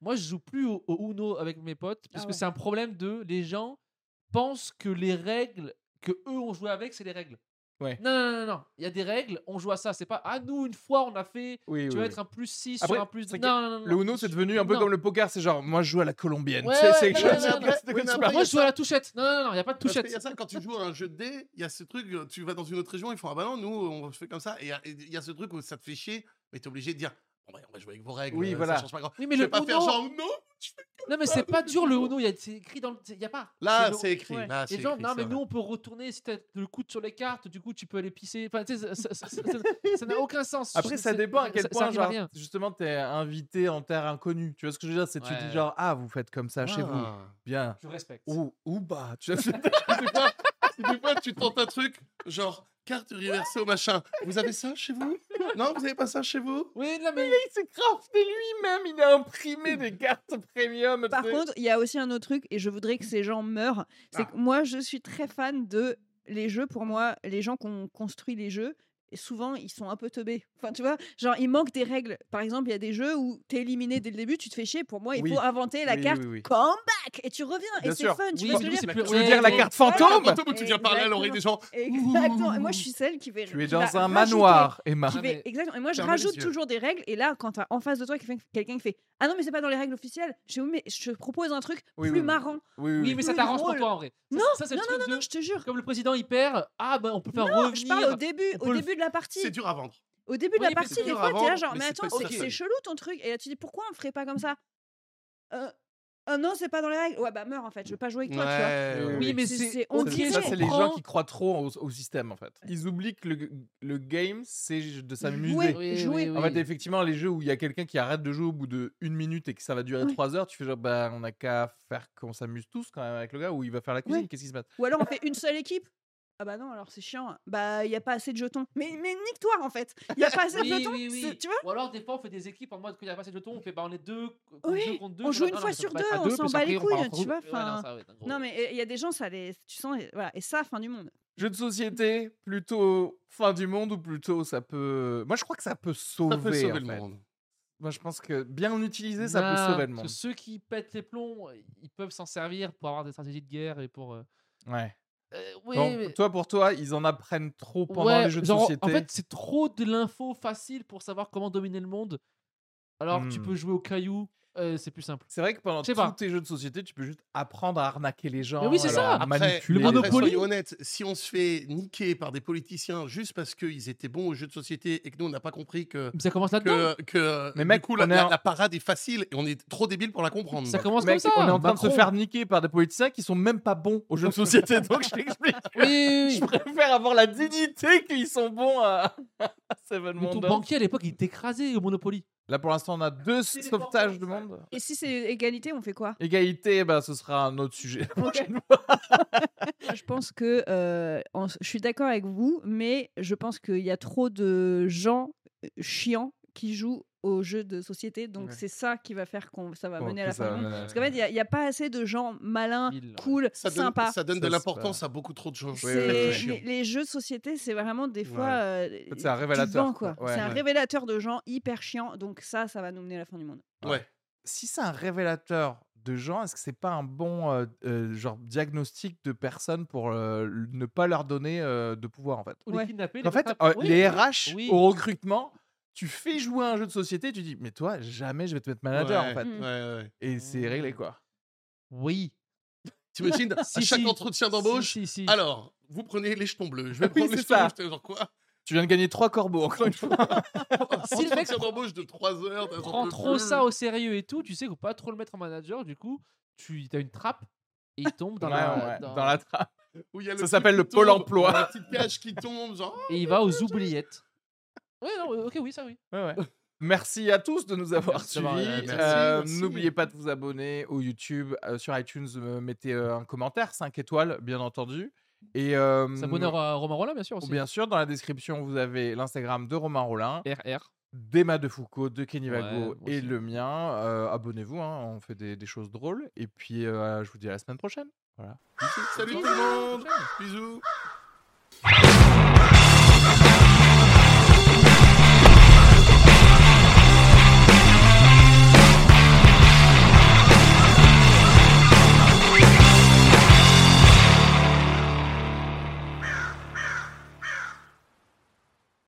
Speaker 4: Moi, je joue plus au, au Uno avec mes potes parce
Speaker 3: Ah
Speaker 4: que c'est un problème de les gens pensent que les règles que eux ont joué avec, c'est les règles.
Speaker 2: Ouais.
Speaker 4: Non, non, non, non. Il y a des règles, on joue à ça. C'est pas, ah, nous, une fois, on a fait.
Speaker 2: Oui,
Speaker 4: Tu
Speaker 2: oui,
Speaker 4: vas
Speaker 2: oui.
Speaker 4: être un plus 6
Speaker 2: Après,
Speaker 4: sur un plus
Speaker 2: c'est
Speaker 4: 2.
Speaker 2: que
Speaker 4: Non, non, non.
Speaker 2: Le
Speaker 4: non.
Speaker 2: Uno, c'est devenu un peu
Speaker 4: Non.
Speaker 2: comme le poker, c'est genre, moi je joue à la colombienne.
Speaker 4: Ouais, ouais,
Speaker 2: c'est
Speaker 4: Moi,
Speaker 1: il
Speaker 4: je joue à la touchette. Non, non, non, il n'y a pas de touchette.
Speaker 1: y a ça, quand tu joues à un jeu de dés, il y a ce truc, euh, tu vas dans une autre région, ils font Ah bah non, nous, on fait comme ça. Et il y a- et il y, a ce truc où ça te fait chier, mais t'es obligé de dire On va jouer avec vos règles.
Speaker 2: Oui,
Speaker 1: euh,
Speaker 2: voilà.
Speaker 1: Ça change pas grand.
Speaker 4: Oui, mais
Speaker 1: je
Speaker 4: le
Speaker 1: vais pas faire genre Non
Speaker 4: Non, mais c'est pas dur le Uno. il y a- C'est écrit dans le. Il n'y a pas.
Speaker 1: Là, c'est écrit.
Speaker 3: Ouais.
Speaker 1: Là, c'est
Speaker 4: Les gens,
Speaker 1: écrit,
Speaker 4: non, mais
Speaker 1: vrai.
Speaker 4: nous, on peut retourner si tu le coude sur les cartes, du coup, tu peux aller pisser. Enfin, tu sais, ça- ça- ça- ça- ça n'a aucun sens.
Speaker 2: Après, ça dépend à quel point, genre,
Speaker 4: rien.
Speaker 2: justement, t'es invité en terre inconnue. Tu vois ce que je veux dire? C'est tu dis genre, ah, vous faites comme ça chez vous.
Speaker 1: Ah.
Speaker 2: Bien.
Speaker 4: Je respecte.
Speaker 2: Ou, ou bah. Tu vois,
Speaker 1: des, fois, tu tentes un truc, genre carte reversée au machin. Vous avez ça chez vous? Non, vous avez pas ça chez vous?
Speaker 4: Oui, non, mais.
Speaker 2: il s'est crafté lui-même, il a imprimé des cartes premium.
Speaker 3: Par contre, il y a aussi un autre truc, et je voudrais que ces gens meurent. C'est
Speaker 1: Ah.
Speaker 3: que moi, je suis très fan de les jeux. Pour moi, les gens qui ont construit les jeux, et souvent ils sont un peu teubés. Enfin, tu vois, genre il manque des règles. Par exemple, il y a des jeux où t'es éliminé dès le début, tu te fais chier. Pour moi, il
Speaker 2: Oui.
Speaker 3: faut inventer la
Speaker 2: Oui,
Speaker 3: carte
Speaker 2: oui, oui.
Speaker 3: comeback et tu reviens
Speaker 2: Bien
Speaker 3: et c'est fun. Tu veux dire
Speaker 4: plus-
Speaker 2: Tu veux dire? la carte fantôme
Speaker 1: où tu viens parler à l'oreille des gens.
Speaker 3: Exactement. Et moi, je suis celle qui vais.
Speaker 2: Tu es
Speaker 3: va
Speaker 2: dans un manoir, Emma.
Speaker 3: Exactement. Et moi, je rajoute toujours des règles. Et là, quand t'as en face de toi quelqu'un qui fait Ah non, mais c'est pas dans les règles officielles, je mais je propose un truc
Speaker 2: Oui,
Speaker 3: plus marrant.
Speaker 2: Oui,
Speaker 4: Oui, mais ça t'arrange pour toi en vrai.
Speaker 3: Non, non, non, je te jure.
Speaker 4: Comme le président il perd, ah ben on peut faire revenir.
Speaker 3: je parle au début de la partie.
Speaker 1: C'est dur à vendre.
Speaker 3: Au début de
Speaker 4: Oui,
Speaker 3: la partie, des fois, t'es là genre,
Speaker 1: mais
Speaker 3: attends,
Speaker 1: pas
Speaker 3: c'est chelou ton truc. Et là, tu dis, pourquoi on ferait pas comme ça? Euh, euh, non, c'est pas dans les règles. Ouais, bah meurs en fait, je veux pas jouer avec toi, tu vois.
Speaker 2: Oui,
Speaker 4: mais
Speaker 3: C'est- on
Speaker 4: ok,
Speaker 3: dirait-
Speaker 2: Ça, c'est les gens qui croient trop au, au système en fait. Ils oublient que le, le game, c'est de s'amuser.
Speaker 3: Jouer.
Speaker 4: Oui,
Speaker 3: jouer.
Speaker 4: oui,
Speaker 2: En fait, effectivement, les jeux où il y a quelqu'un qui arrête de jouer au bout de une minute et que ça va durer trois heures, tu fais genre, bah, on a qu'à faire qu'on s'amuse tous quand même avec le gars ou il va faire la cuisine. Qu'est-ce qui se passe?
Speaker 3: Ou alors on fait une seule équipe. Ah bah non, alors c'est chiant. Bah, il y a pas assez de jetons. Mais, mais nique-toi en fait. Il y a pas assez de
Speaker 4: Oui,
Speaker 3: jetons.
Speaker 4: oui, oui.
Speaker 3: c'est- Tu vois?
Speaker 4: Ou alors des fois on fait des équipes en mode quand il y a pas assez de jetons, on fait bah on est deux contre
Speaker 3: Oui,
Speaker 4: deux contre deux.
Speaker 3: on joue une
Speaker 4: non,
Speaker 3: fois sur deux, on s'en bat les
Speaker 4: on
Speaker 3: couilles, tu vois,
Speaker 4: Ouais, non,
Speaker 3: mais il y a des gens, ça les. Tu sens. Voilà. Et ça, fin du monde.
Speaker 2: Jeu de société, plutôt fin du monde ou plutôt ça peut. Moi, je crois que ça peut sauver.
Speaker 1: Ça peut sauver
Speaker 2: en
Speaker 1: le
Speaker 2: fait.
Speaker 1: monde.
Speaker 2: Moi, je pense que bien utilisé, ça peut sauver le
Speaker 4: parce
Speaker 2: monde.
Speaker 4: que ceux qui pètent les plombs, ils peuvent s'en servir pour avoir des stratégies de guerre et pour. euh,
Speaker 2: Ouais.
Speaker 4: Euh, oui,
Speaker 2: Bon,
Speaker 4: mais-
Speaker 2: toi, pour toi, ils en apprennent trop pendant
Speaker 4: Ouais,
Speaker 2: les jeux de
Speaker 4: genre,
Speaker 2: société?
Speaker 4: En fait, c'est trop de l'info facile pour savoir comment dominer le monde. Alors tu
Speaker 2: Hmm.
Speaker 4: peux jouer au caillou, euh, c'est plus simple.
Speaker 2: C'est vrai que pendant
Speaker 4: Je
Speaker 2: tous
Speaker 4: pas.
Speaker 2: tes jeux de société, tu peux juste apprendre à arnaquer les gens.
Speaker 4: oui, c'est
Speaker 2: à
Speaker 4: ça.
Speaker 2: leur
Speaker 1: Après,
Speaker 2: manipuler.
Speaker 4: le Monopoly-
Speaker 1: soyons honnêtes, si on se fait niquer par des politiciens juste parce qu'ils étaient bons aux jeux de société et que nous, on n'a pas compris que,
Speaker 4: Mais ça commence là-dedans.
Speaker 1: que, que
Speaker 2: Mais
Speaker 1: du
Speaker 2: mec,
Speaker 1: coup, la,
Speaker 2: on est
Speaker 1: la-
Speaker 2: en-
Speaker 1: la parade est facile et on est trop débile pour la comprendre.
Speaker 4: Ça commence
Speaker 2: Mec,
Speaker 4: comme ça.
Speaker 2: on est en train de se faire niquer par des politiciens qui sont même pas bons aux jeux de société. Donc, je t'explique.
Speaker 4: Oui, oui,
Speaker 2: Je
Speaker 4: oui.
Speaker 2: préfère avoir la dignité qu'ils sont bons à à Seven
Speaker 4: Mais ton banquier à l'époque, il écrasé au Monopoly.
Speaker 2: Là, pour l'instant, on a deux sauvetages de monde.
Speaker 3: Et si c'est égalité, on fait quoi?
Speaker 2: Égalité, bah, ce sera un autre sujet.
Speaker 3: Moi, je pense que euh, en- je suis d'accord avec vous, mais je pense qu'il y a trop de gens chiants qui jouent aux jeux de société, donc
Speaker 2: Ouais.
Speaker 3: c'est ça qui va faire qu'on ça va
Speaker 2: Bon,
Speaker 3: mener à la fin du monde. Parce qu'en fait, il y a- il n'y a, pas assez de gens malins,
Speaker 4: Mille,
Speaker 3: cool,
Speaker 1: Ça donne,
Speaker 3: sympas.
Speaker 1: ça donne
Speaker 2: Ça,
Speaker 1: de l'importance à beaucoup trop de gens.
Speaker 2: Oui, oui,
Speaker 3: C'est-
Speaker 2: oui, oui.
Speaker 3: les, les jeux de société, c'est vraiment des fois.
Speaker 1: Ouais.
Speaker 3: euh,
Speaker 2: fait, c'est un révélateur. Ouais,
Speaker 3: c'est un révélateur de gens hyper chiants. Donc ça, ça va nous mener à la fin du monde.
Speaker 1: Ouais.
Speaker 2: Si c'est un révélateur de gens, est-ce que c'est pas un bon euh, euh, genre diagnostic de personnes pour euh, ne pas leur donner euh, de pouvoir en fait?
Speaker 4: Ou les
Speaker 2: En fait, euh,
Speaker 4: oui,
Speaker 2: les. RH
Speaker 4: Oui.
Speaker 2: au recrutement, tu fais jouer à un jeu de société, tu dis mais toi jamais je vais te mettre manager
Speaker 1: Ouais.
Speaker 2: en fait.
Speaker 1: Ouais, ouais.
Speaker 2: Et c'est réglé quoi.
Speaker 4: Oui.
Speaker 1: T'imagines, à
Speaker 4: Si,
Speaker 1: chaque
Speaker 4: si.
Speaker 1: entretien d'embauche,
Speaker 4: Si, si, si.
Speaker 1: alors, vous prenez les jetons bleus. Je vais
Speaker 2: Oui,
Speaker 1: prendre les
Speaker 2: c'est
Speaker 1: jetons
Speaker 2: ça.
Speaker 1: bleus. J'étais genre quoi?
Speaker 2: Tu viens de gagner trois corbeaux encore une fois.
Speaker 4: Si le mec
Speaker 1: Entretien d'embauche de 3 heures.
Speaker 4: prend trop
Speaker 1: bleu.
Speaker 4: ça au sérieux et tout, tu sais qu'il faut pas trop le mettre en manager, du coup, tu as une trappe et il tombe dans,
Speaker 2: Ouais,
Speaker 4: la,
Speaker 2: ouais,
Speaker 4: dans-
Speaker 2: dans la trappe.
Speaker 1: Où il y a le
Speaker 2: Ça s'appelle le Pôle emploi.
Speaker 1: La petite cage qui tombe, genre.
Speaker 4: et il va aux oubliettes. Ouais, non, ok, oui, ça oui.
Speaker 2: Ouais, ouais. Merci à tous de nous avoir
Speaker 4: Merci
Speaker 2: suivis. Euh,
Speaker 1: merci.
Speaker 2: N'oubliez pas de vous abonner au YouTube, euh, sur iTunes, euh, mettez euh, un commentaire, 5 étoiles, bien entendu. Et euh,
Speaker 4: S'abonner à Romain Rollin, bien sûr aussi.
Speaker 2: bien sûr, dans la description, vous avez l'Instagram de Romain Rollin,
Speaker 4: RR.
Speaker 2: d'Emma de Foucault, de Kenny Vago et
Speaker 4: aussi.
Speaker 2: le mien. Euh, Abonnez-vous, hein, on fait des, des choses drôles. Et puis, euh, je vous dis à la semaine prochaine. Voilà.
Speaker 1: Salut tout le monde. Bisous.